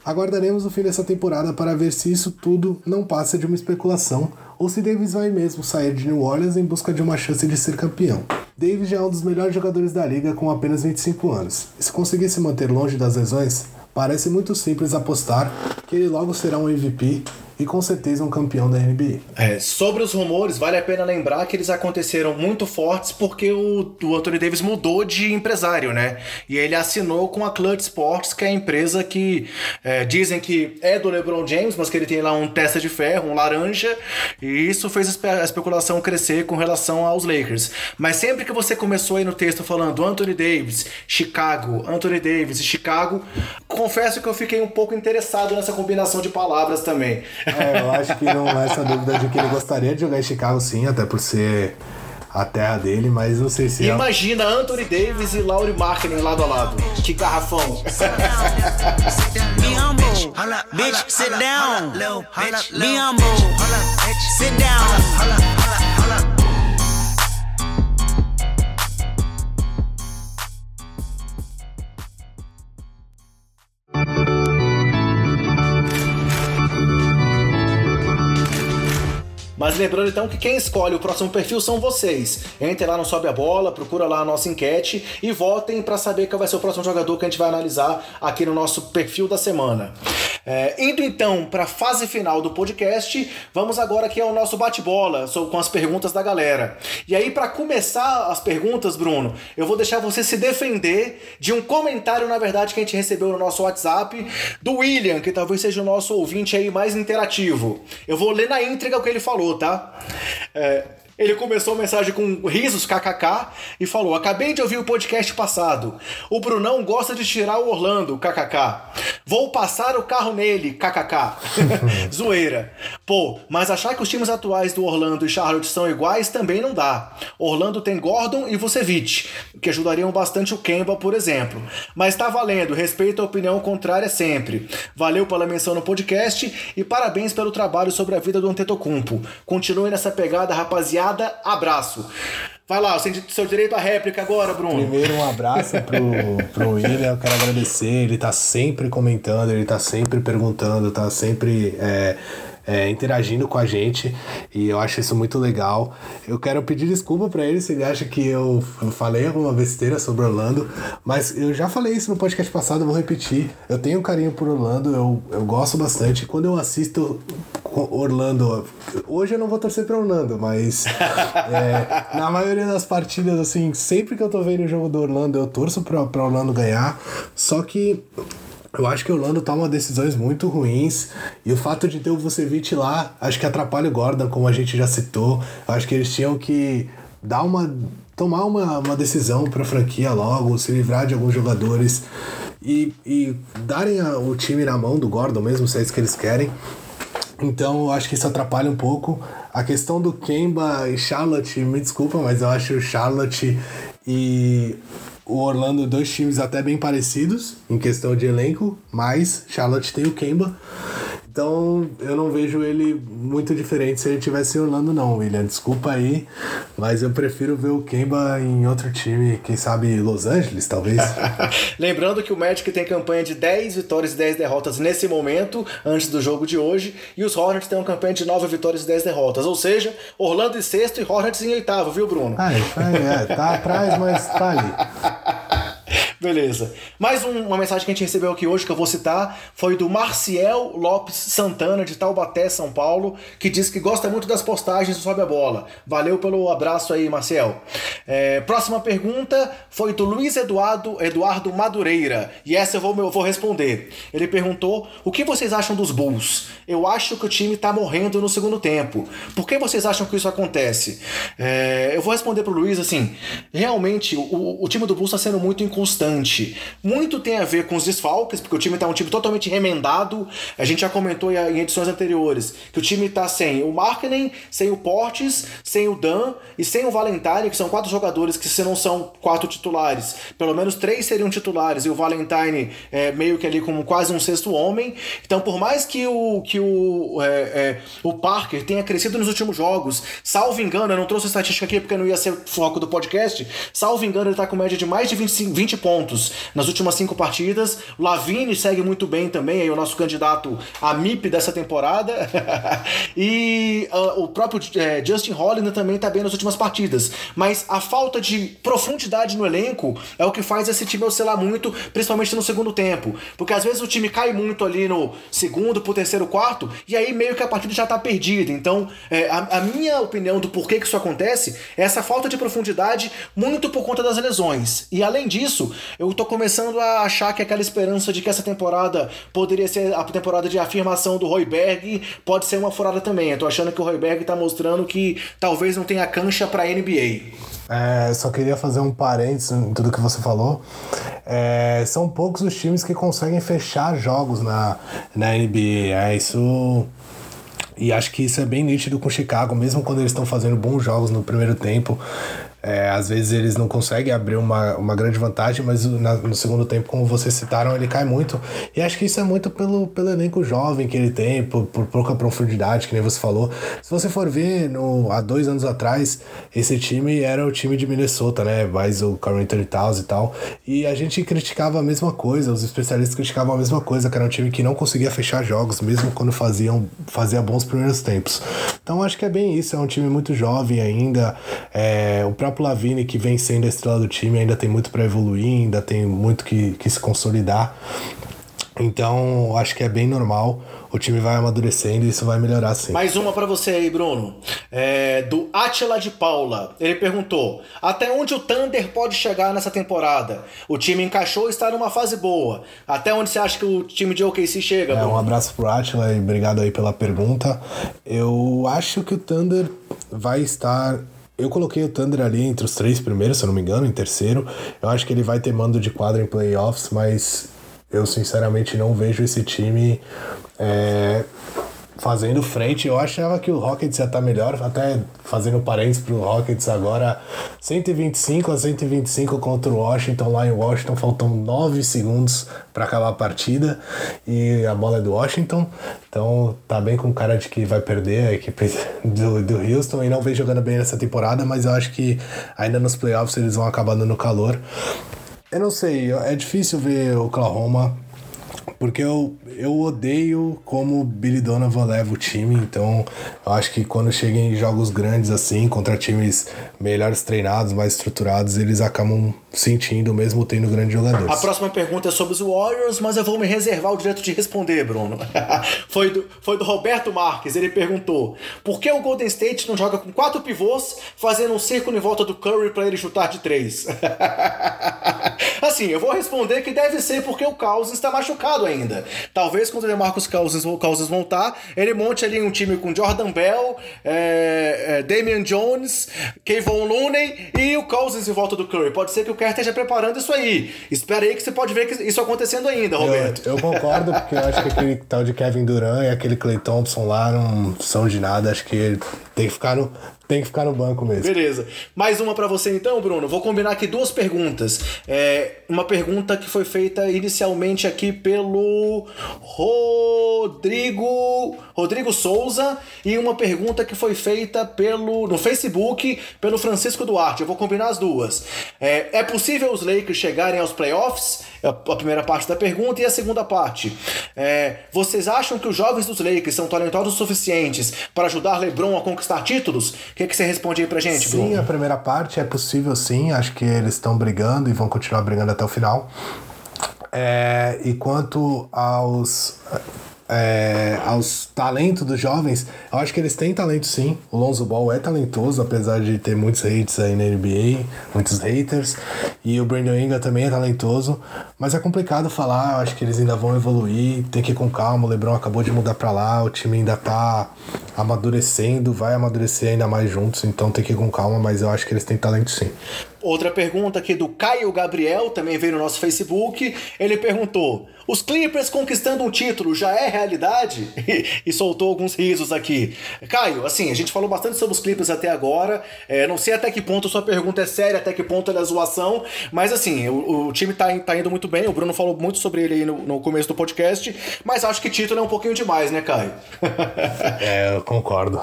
Aguardaremos o fim dessa temporada para ver se isso tudo não passa de uma especulação ou se Davis vai mesmo sair de New Orleans em busca de uma chance de ser campeão. Davis já é um dos melhores jogadores da liga com apenas 25 anos, e se conseguir se manter longe das lesões, parece muito simples apostar que ele logo será um MVP e com certeza um campeão da NBA. É, sobre os rumores, vale a pena lembrar que eles aconteceram muito fortes porque o, o Anthony Davis mudou de empresário, né? E ele assinou com a Clutch Sports, que é a empresa que é, dizem que é do LeBron James, mas que ele tem lá um testa de ferro, um laranja, e isso fez a especulação crescer com relação aos Lakers. Mas sempre que você começou aí no texto falando Anthony Davis, Chicago, Anthony Davis e Chicago, confesso que eu fiquei um pouco interessado nessa combinação de palavras também. É, eu acho que não há essa dúvida de que ele gostaria de jogar em Chicago, sim, até por ser a terra dele, mas não sei se. É Imagina é... Anthony Davis e Laurie Marketing lado a lado. Que garrafão. Bitch, sit down. Be humble. Sit down. Mas lembrando então que quem escolhe o próximo perfil são vocês. Entre lá no Sobe a Bola, procura lá a nossa enquete e votem para saber qual vai ser o próximo jogador que a gente vai analisar aqui no nosso perfil da semana. É, indo então para a fase final do podcast, vamos agora aqui ao nosso bate-bola com as perguntas da galera. E aí, para começar as perguntas, Bruno, eu vou deixar você se defender de um comentário, na verdade, que a gente recebeu no nosso WhatsApp do William, que talvez seja o nosso ouvinte aí mais interativo. Eu vou ler na íntegra o que ele falou, tá? É, ele começou a mensagem com risos kkk e falou: Acabei de ouvir o podcast passado. O Brunão gosta de tirar o Orlando, kkk. Vou passar o carro nele, kkk. Zoeira. Pô, mas achar que os times atuais do Orlando e Charlotte são iguais também não dá. Orlando tem Gordon e Vucevic, que ajudariam bastante o Kemba, por exemplo. Mas tá valendo, respeito a opinião contrária sempre. Valeu pela menção no podcast e parabéns pelo trabalho sobre a vida do Antetokounmpo. Continue nessa pegada, rapaziada abraço. Vai lá, seu direito à réplica agora, Bruno. Primeiro, um abraço pro, pro William, eu quero agradecer. Ele tá sempre comentando, ele tá sempre perguntando, tá sempre. É é, interagindo com a gente e eu acho isso muito legal. Eu quero pedir desculpa para ele se ele acha que eu falei alguma besteira sobre Orlando, mas eu já falei isso no podcast passado, vou repetir. Eu tenho um carinho por Orlando, eu, eu gosto bastante. Quando eu assisto Orlando, hoje eu não vou torcer para Orlando, mas é, na maioria das partidas, assim, sempre que eu tô vendo o jogo do Orlando, eu torço pra, pra Orlando ganhar. Só que eu acho que o Orlando toma decisões muito ruins e o fato de ter o Vucevic lá, acho que atrapalha o Gordon, como a gente já citou. Eu acho que eles tinham que dar uma tomar uma, uma decisão para a franquia logo, se livrar de alguns jogadores e, e darem a, o time na mão do Gordon mesmo, se é isso que eles querem. Então eu acho que isso atrapalha um pouco. A questão do Kemba e Charlotte, me desculpa, mas eu acho o Charlotte e o Orlando dois times até bem parecidos em questão de elenco, mas Charlotte tem o Kemba. Então eu não vejo ele muito diferente se ele tivesse em Orlando, não, William. Desculpa aí, mas eu prefiro ver o Kemba em outro time, quem sabe Los Angeles, talvez. Lembrando que o Magic tem campanha de 10 vitórias e 10 derrotas nesse momento, antes do jogo de hoje, e os Hornets têm uma campanha de 9 vitórias e 10 derrotas. Ou seja, Orlando em sexto e Hornets em oitavo, viu, Bruno? Ah, é, tá atrás, mas tá ali. Beleza. Mais um, uma mensagem que a gente recebeu aqui hoje, que eu vou citar, foi do Marciel Lopes Santana, de Taubaté, São Paulo, que diz que gosta muito das postagens do Sobe a Bola. Valeu pelo abraço aí, Marciel. É, próxima pergunta foi do Luiz Eduardo, Eduardo Madureira, e essa eu vou, eu vou responder. Ele perguntou: o que vocês acham dos Bulls? Eu acho que o time tá morrendo no segundo tempo. Por que vocês acham que isso acontece? É, eu vou responder pro Luiz assim: realmente, o, o time do Bulls está sendo muito inconstante muito tem a ver com os desfalques, porque o time está um time totalmente remendado. A gente já comentou em edições anteriores que o time está sem o Markkinen, sem o Portes, sem o Dan e sem o Valentine, que são quatro jogadores que se não são quatro titulares, pelo menos três seriam titulares e o Valentine é meio que ali como quase um sexto homem. Então, por mais que o que o, é, é, o Parker tenha crescido nos últimos jogos, salvo engano, eu não trouxe estatística aqui porque não ia ser foco do podcast, salvo engano, ele está com média de mais de 20, 20 pontos pontos nas últimas cinco partidas. Lavine segue muito bem também, aí o nosso candidato a MIP dessa temporada. e uh, o próprio é, Justin Holliday também está bem nas últimas partidas. Mas a falta de profundidade no elenco é o que faz esse time oscilar muito, principalmente no segundo tempo. Porque às vezes o time cai muito ali no segundo, pro terceiro, quarto, e aí meio que a partida já está perdida. Então, é, a, a minha opinião do porquê que isso acontece é essa falta de profundidade muito por conta das lesões. E além disso, eu tô começando a achar que aquela esperança de que essa temporada poderia ser a temporada de afirmação do Royberg pode ser uma furada também. Eu tô achando que o Royberg tá mostrando que talvez não tenha cancha pra NBA. É, só queria fazer um parênteses em tudo que você falou. É, são poucos os times que conseguem fechar jogos na, na NBA. É, isso. E acho que isso é bem nítido com o Chicago, mesmo quando eles estão fazendo bons jogos no primeiro tempo. É, às vezes eles não conseguem abrir uma, uma grande vantagem, mas na, no segundo tempo, como vocês citaram, ele cai muito. E acho que isso é muito pelo, pelo elenco jovem que ele tem, por, por pouca profundidade, que nem você falou. Se você for ver, no, há dois anos atrás, esse time era o time de Minnesota, né? Mais o Carl Anthony Towns e tal. E a gente criticava a mesma coisa, os especialistas criticavam a mesma coisa, que era um time que não conseguia fechar jogos, mesmo quando faziam fazia bons primeiros tempos. Então acho que é bem isso, é um time muito jovem ainda. É, o próprio próprio Lavine, que vem sendo a estrela do time, ainda tem muito para evoluir, ainda tem muito que, que se consolidar. Então, acho que é bem normal. O time vai amadurecendo e isso vai melhorar sim. Mais uma para você aí, Bruno. É, do Atila de Paula. Ele perguntou: Até onde o Thunder pode chegar nessa temporada? O time encaixou e está numa fase boa. Até onde você acha que o time de OKC chega? É, um abraço pro Atila e obrigado aí pela pergunta. Eu acho que o Thunder vai estar eu coloquei o Thunder ali entre os três primeiros, se eu não me engano, em terceiro. Eu acho que ele vai ter mando de quadra em playoffs, mas eu sinceramente não vejo esse time é, fazendo frente. Eu achava que o Rockets ia estar melhor, até fazendo parênteses pro Rockets agora. 125 a 125 contra o Washington, lá em Washington, faltam 9 segundos para acabar a partida e a bola é do Washington. Então tá bem com cara de que vai perder a equipe do, do Houston e não vem jogando bem nessa temporada, mas eu acho que ainda nos playoffs eles vão acabar dando calor. Eu não sei, é difícil ver o Oklahoma porque eu, eu odeio como Billy Donovan leva o time, então eu acho que quando chega em jogos grandes assim, contra times melhores treinados, mais estruturados, eles acabam sentindo, mesmo tendo grandes jogadores. A próxima pergunta é sobre os Warriors, mas eu vou me reservar o direito de responder, Bruno. foi, do, foi do Roberto Marques, ele perguntou: por que o Golden State não joga com quatro pivôs, fazendo um círculo em volta do Curry para ele chutar de três? assim, eu vou responder que deve ser porque o Cousins está machucado ainda. Talvez quando o Demarcus Cousins, Cousins voltar, ele monte ali um time com Jordan Bell, é, é, Damian Jones, Kevon Looney e o Cousins em volta do Curry. Pode ser que o Kerr esteja preparando isso aí. Espera aí que você pode ver que isso acontecendo ainda, Roberto. Eu, eu concordo, porque eu acho que aquele tal de Kevin Durant e aquele Clay Thompson lá não são de nada. Acho que tem que ficar no, tem que ficar no banco mesmo. Beleza. Mais uma para você então, Bruno. Vou combinar aqui duas perguntas. É, uma pergunta que foi feita inicialmente aqui pelo Rodrigo Rodrigo Souza e uma pergunta que foi feita pelo no Facebook pelo Francisco Duarte. Eu vou combinar as duas. É, é possível os Lakers chegarem aos playoffs? É a primeira parte da pergunta e a segunda parte. É, vocês acham que os jovens dos Lakers são talentosos o suficientes para ajudar LeBron a conquistar títulos? O que, que você responde aí pra gente, sim, Bruno? a primeira parte é possível sim. Acho que eles estão brigando e vão continuar brigando até o final. É, e quanto aos é, aos talentos dos jovens, eu acho que eles têm talento sim. O Lonzo Ball é talentoso, apesar de ter muitos hates aí na NBA, muitos haters. E o Brandon Ingram também é talentoso. Mas é complicado falar, eu acho que eles ainda vão evoluir, tem que ir com calma. O Lebron acabou de mudar pra lá, o time ainda tá amadurecendo, vai amadurecer ainda mais juntos, então tem que ir com calma, mas eu acho que eles têm talento sim. Outra pergunta aqui do Caio Gabriel, também veio no nosso Facebook. Ele perguntou: Os Clippers conquistando um título já é realidade? e soltou alguns risos aqui. Caio, assim, a gente falou bastante sobre os Clippers até agora. É, não sei até que ponto sua pergunta é séria, até que ponto ela é zoação. Mas assim, o, o time tá, tá, indo muito bem. O Bruno falou muito sobre ele aí no, no começo do podcast. Mas acho que título é um pouquinho demais, né, Caio? é, eu concordo.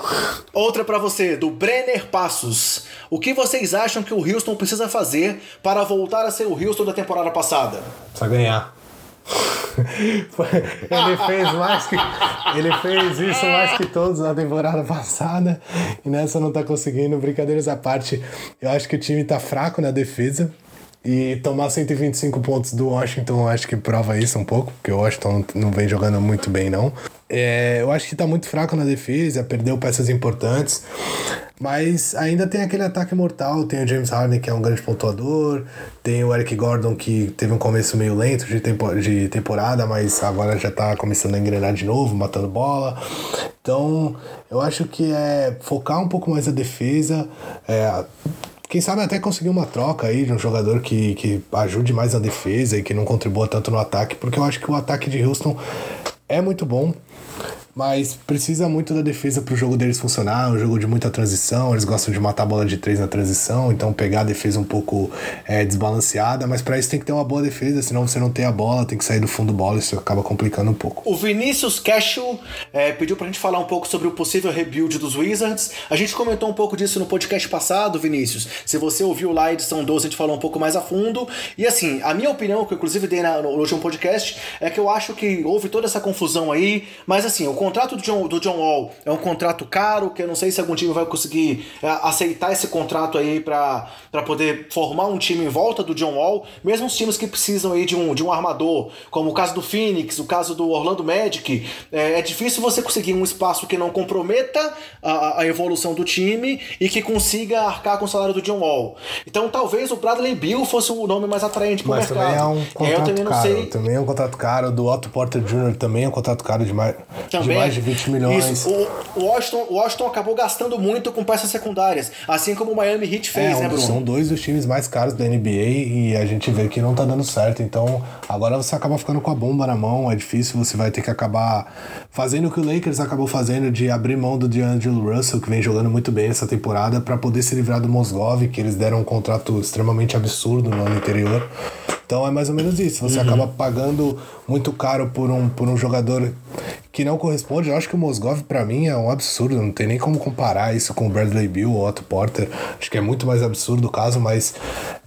Outra para você, do Brenner Passos. O que vocês acham que o Houston precisa fazer para voltar a ser o Houston da temporada passada? Precisa ganhar. ele fez mais que ele fez isso mais que todos na temporada passada e nessa não tá conseguindo. Brincadeiras à parte, eu acho que o time tá fraco na defesa. E tomar 125 pontos do Washington, acho que prova isso um pouco, porque o Washington não vem jogando muito bem, não. É, eu acho que tá muito fraco na defesa, perdeu peças importantes. Mas ainda tem aquele ataque mortal. Tem o James Harden, que é um grande pontuador. Tem o Eric Gordon, que teve um começo meio lento de, tempo, de temporada, mas agora já tá começando a engrenar de novo, matando bola. Então, eu acho que é focar um pouco mais a defesa. É, quem sabe até conseguir uma troca aí de um jogador que, que ajude mais na defesa e que não contribua tanto no ataque, porque eu acho que o ataque de Houston é muito bom mas precisa muito da defesa para o jogo deles funcionar. É um jogo de muita transição, eles gostam de matar a bola de três na transição, então pegar a defesa um pouco é, desbalanceada, mas para isso tem que ter uma boa defesa, senão você não tem a bola, tem que sair do fundo do bola, isso acaba complicando um pouco. O Vinícius Cashel é, pediu para a gente falar um pouco sobre o possível rebuild dos Wizards. A gente comentou um pouco disso no podcast passado, Vinícius. Se você ouviu lá a edição 12, a gente falou um pouco mais a fundo. E assim, a minha opinião, que eu inclusive dei na, no último podcast, é que eu acho que houve toda essa confusão aí, mas assim, o contrato do John, do John Wall é um contrato caro, que eu não sei se algum time vai conseguir é, aceitar esse contrato aí para poder formar um time em volta do John Wall, mesmo os times que precisam aí de um, de um armador, como o caso do Phoenix, o caso do Orlando Magic, é, é difícil você conseguir um espaço que não comprometa a, a evolução do time e que consiga arcar com o salário do John Wall. Então talvez o Bradley Bill fosse o nome mais atraente para o mercado. Também é um contrato eu também não caro, sei. Também é um contrato caro. Do Otto Porter Jr. também é um contrato caro de mais, também, mais de 20 20 milhões. Isso. O Washington, Washington acabou gastando muito com peças secundárias, assim como o Miami Heat fez, é, né, Bruno? São dois dos times mais caros da NBA e a gente vê que não tá dando certo. Então, agora você acaba ficando com a bomba na mão, é difícil, você vai ter que acabar fazendo o que o Lakers acabou fazendo de abrir mão do DeAngelo Russell, que vem jogando muito bem essa temporada, para poder se livrar do Mosgov, que eles deram um contrato extremamente absurdo no ano anterior. Então é mais ou menos isso. Você uhum. acaba pagando muito caro por um, por um jogador que não corresponde. Eu acho que o Mosgov, para mim, é um absurdo. Não tem nem como comparar isso com o Bradley Bill ou Otto Porter. Acho que é muito mais absurdo o caso, mas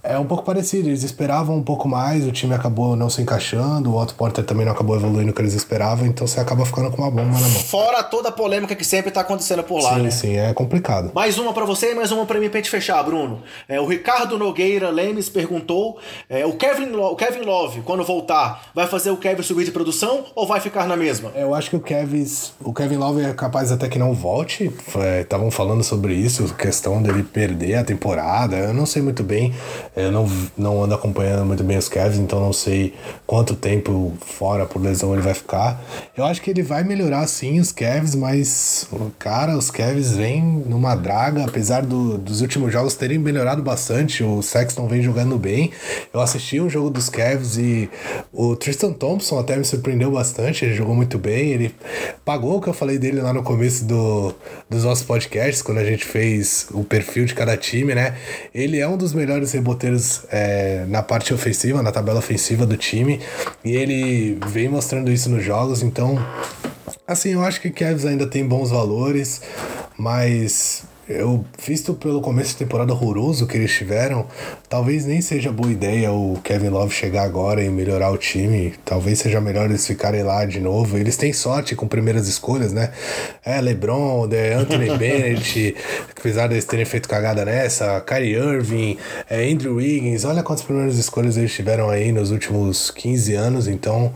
é um pouco parecido. Eles esperavam um pouco mais, o time acabou não se encaixando, o Otto Porter também não acabou evoluindo o que eles esperavam, então você acaba ficando com uma bomba na mão. Fora toda a polêmica que sempre tá acontecendo por lá, sim, né? Sim, é complicado. Mais uma para você e mais uma para mim pra gente fechar, Bruno. É, o Ricardo Nogueira Lemes perguntou: é, o, Kevin Lo o Kevin Love, quando voltar, vai fazer o Kevin subir de produção ou vai ficar na mesma? Eu acho que o Kevin, o Kevin Love é capaz até que não volte. Estavam falando sobre isso, questão dele perder a temporada. Eu não sei muito bem. Eu não, não ando acompanhando muito bem os Cavs, então não sei quanto tempo fora por lesão ele vai ficar. Eu acho que ele vai melhorar sim os Cavs, mas, cara, os Cavs vêm numa draga, apesar do, dos últimos jogos terem melhorado bastante. O Sexton vem jogando bem. Eu assisti um jogo dos Cavs e o Tristan Thompson até me surpreendeu bastante. Ele jogou muito bem. Ele pagou o que eu falei dele lá no começo do, dos nossos podcasts, quando a gente fez o perfil de cada time, né? Ele é um dos melhores é, na parte ofensiva, na tabela ofensiva do time. E ele vem mostrando isso nos jogos, então. Assim, eu acho que Cavs ainda tem bons valores, mas eu, visto pelo começo de temporada horroroso que eles tiveram, talvez nem seja boa ideia o Kevin Love chegar agora e melhorar o time. Talvez seja melhor eles ficarem lá de novo. Eles têm sorte com primeiras escolhas, né? É, LeBron, The Anthony Bennett, apesar deles terem feito cagada nessa, Kyrie Irving, é, Andrew Wiggins. Olha quantas primeiras escolhas eles tiveram aí nos últimos 15 anos. Então,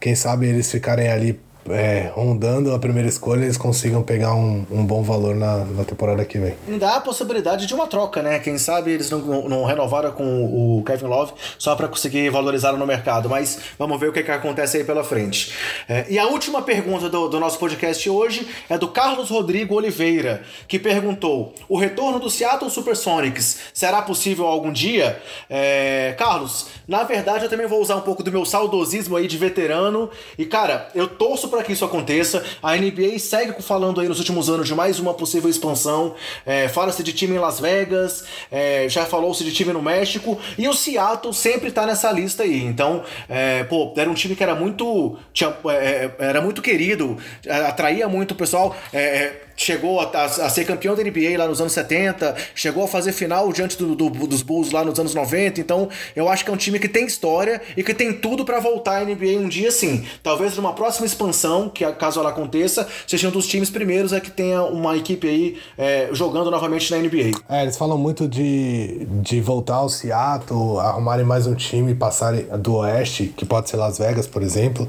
quem sabe eles ficarem ali é, rondando a primeira escolha, eles consigam pegar um, um bom valor na, na temporada que vem. Ainda há a possibilidade de uma troca, né? Quem sabe eles não, não renovaram com o Kevin Love só para conseguir valorizar no mercado, mas vamos ver o que, que acontece aí pela frente. É, e a última pergunta do, do nosso podcast hoje é do Carlos Rodrigo Oliveira, que perguntou: o retorno do Seattle Supersonics será possível algum dia? É, Carlos, na verdade eu também vou usar um pouco do meu saudosismo aí de veterano e, cara, eu torço para que isso aconteça. A NBA segue falando aí nos últimos anos de mais uma possível expansão. É, Fala-se de time em Las Vegas, é, já falou-se de time no México, e o Seattle sempre tá nessa lista aí. Então, é, pô, era um time que era muito. Tinha, é, era muito querido, atraía muito o pessoal. É, chegou a, a, a, ser campeão da NBA lá nos anos 70, chegou a fazer final diante do, do, dos Bulls lá nos anos 90, então eu acho que é um time que tem história e que tem tudo para voltar à NBA um dia sim. Talvez numa próxima expansão, que caso ela aconteça, seja um dos times primeiros é que tenha uma equipe aí é, jogando novamente na NBA. É, eles falam muito de, de voltar ao Seattle, arrumarem mais um time, passarem do Oeste, que pode ser Las Vegas, por exemplo,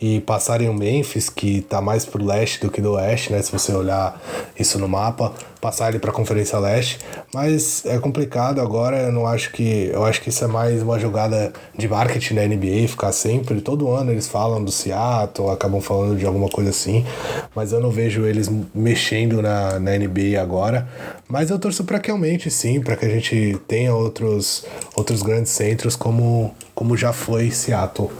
e passarem o Memphis, que tá mais pro leste do que do Oeste, né? Se você olhar isso no mapa, passar ele para a Conferência Leste, mas é complicado agora, eu não acho que, eu acho que isso é mais uma jogada de marketing da NBA, ficar sempre, todo ano eles falam do Seattle, acabam falando de alguma coisa assim, mas eu não vejo eles mexendo na, na NBA agora, mas eu torço para que aumente sim, para que a gente tenha outros, outros grandes centros como, como já foi Seattle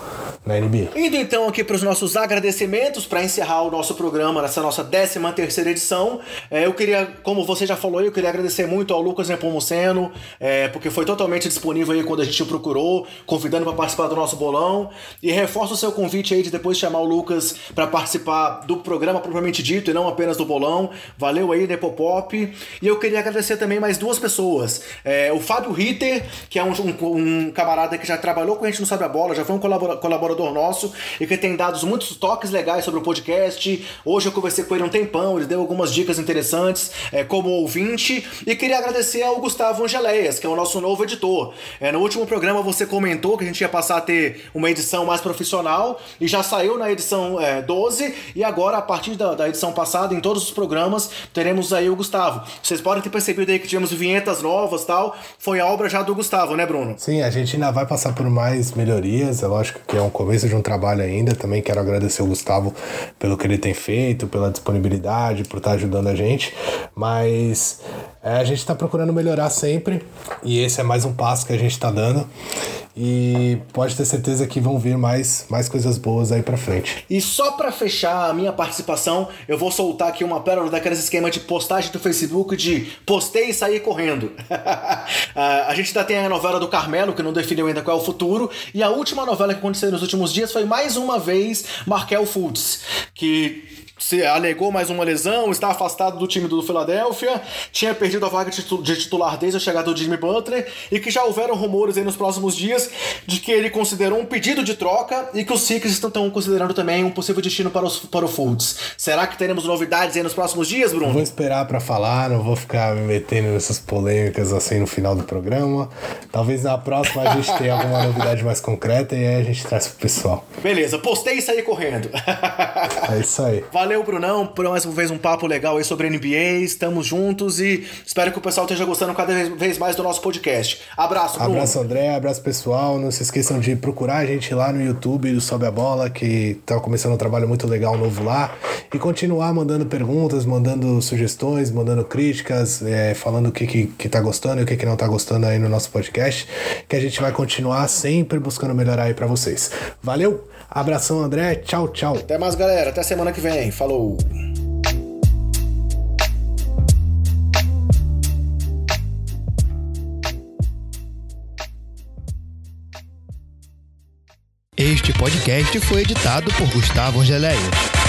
na NBA. Indo então aqui para os nossos agradecimentos para encerrar o nosso programa nessa nossa 13 terceira edição. É, eu queria, como você já falou, eu queria agradecer muito ao Lucas Nepomuceno, é, porque foi totalmente disponível aí quando a gente o procurou, convidando para participar do nosso bolão. E reforço o seu convite aí de depois chamar o Lucas para participar do programa propriamente dito e não apenas do bolão. Valeu aí, Nepopop. E eu queria agradecer também mais duas pessoas. É, o Fábio Ritter, que é um, um, um, camarada que já trabalhou com a gente no Sabe a Bola, já foi um colaborador colaborador nosso e que tem dado muitos toques legais sobre o podcast. Hoje eu conversei com ele um tempão, ele deu algumas dicas interessantes é, como ouvinte. E queria agradecer ao Gustavo Angeleias, que é o nosso novo editor. É, no último programa você comentou que a gente ia passar a ter uma edição mais profissional e já saiu na edição é, 12. E agora, a partir da, da edição passada, em todos os programas, teremos aí o Gustavo. Vocês podem ter percebido aí que tivemos vinhetas novas tal. Foi a obra já do Gustavo, né, Bruno? Sim, a gente ainda vai passar por mais melhorias. É lógico que é um começo de um trabalho ainda. Também quero agradecer o Gustavo pelo que ele tem feito, pela disponibilidade, por estar ajudando a gente. Mas é, a gente está procurando melhorar sempre e esse é mais um passo que a gente está dando. E pode ter certeza que vão vir mais, mais coisas boas aí pra frente. E só para fechar a minha participação, eu vou soltar aqui uma pérola daqueles esquema de postagem do Facebook de postei e saí correndo. a gente ainda tem a novela do Carmelo, que não definiu ainda qual é o futuro, e a última novela que aconteceu nos últimos dias foi mais uma vez Markel Foods, que se alegou mais uma lesão, está afastado do time do Philadelphia, tinha perdido a vaga de titular desde a chegada do Jimmy Butler e que já houveram rumores aí nos próximos dias de que ele considerou um pedido de troca e que os Sixers estão considerando também um possível destino para, os, para o Fultz. Será que teremos novidades aí nos próximos dias, Bruno? Vou esperar para falar, não vou ficar me metendo nessas polêmicas assim no final do programa. Talvez na próxima a gente tenha alguma novidade mais concreta e aí a gente traz pro pessoal. Beleza, postei e saí correndo. é isso aí. Valeu Valeu, Brunão, por mais uma vez um papo legal aí sobre NBA. Estamos juntos e espero que o pessoal esteja gostando cada vez mais do nosso podcast. Abraço, Bruno. Abraço, André. Abraço, pessoal. Não se esqueçam de procurar a gente lá no YouTube do Sobe a Bola, que tá começando um trabalho muito legal novo lá. E continuar mandando perguntas, mandando sugestões, mandando críticas, é, falando o que, que, que tá gostando e o que, que não tá gostando aí no nosso podcast. Que a gente vai continuar sempre buscando melhorar aí pra vocês. Valeu! Abração, André. Tchau, tchau. Até mais, galera. Até semana que vem. Falou. Este podcast foi editado por Gustavo Angeléia.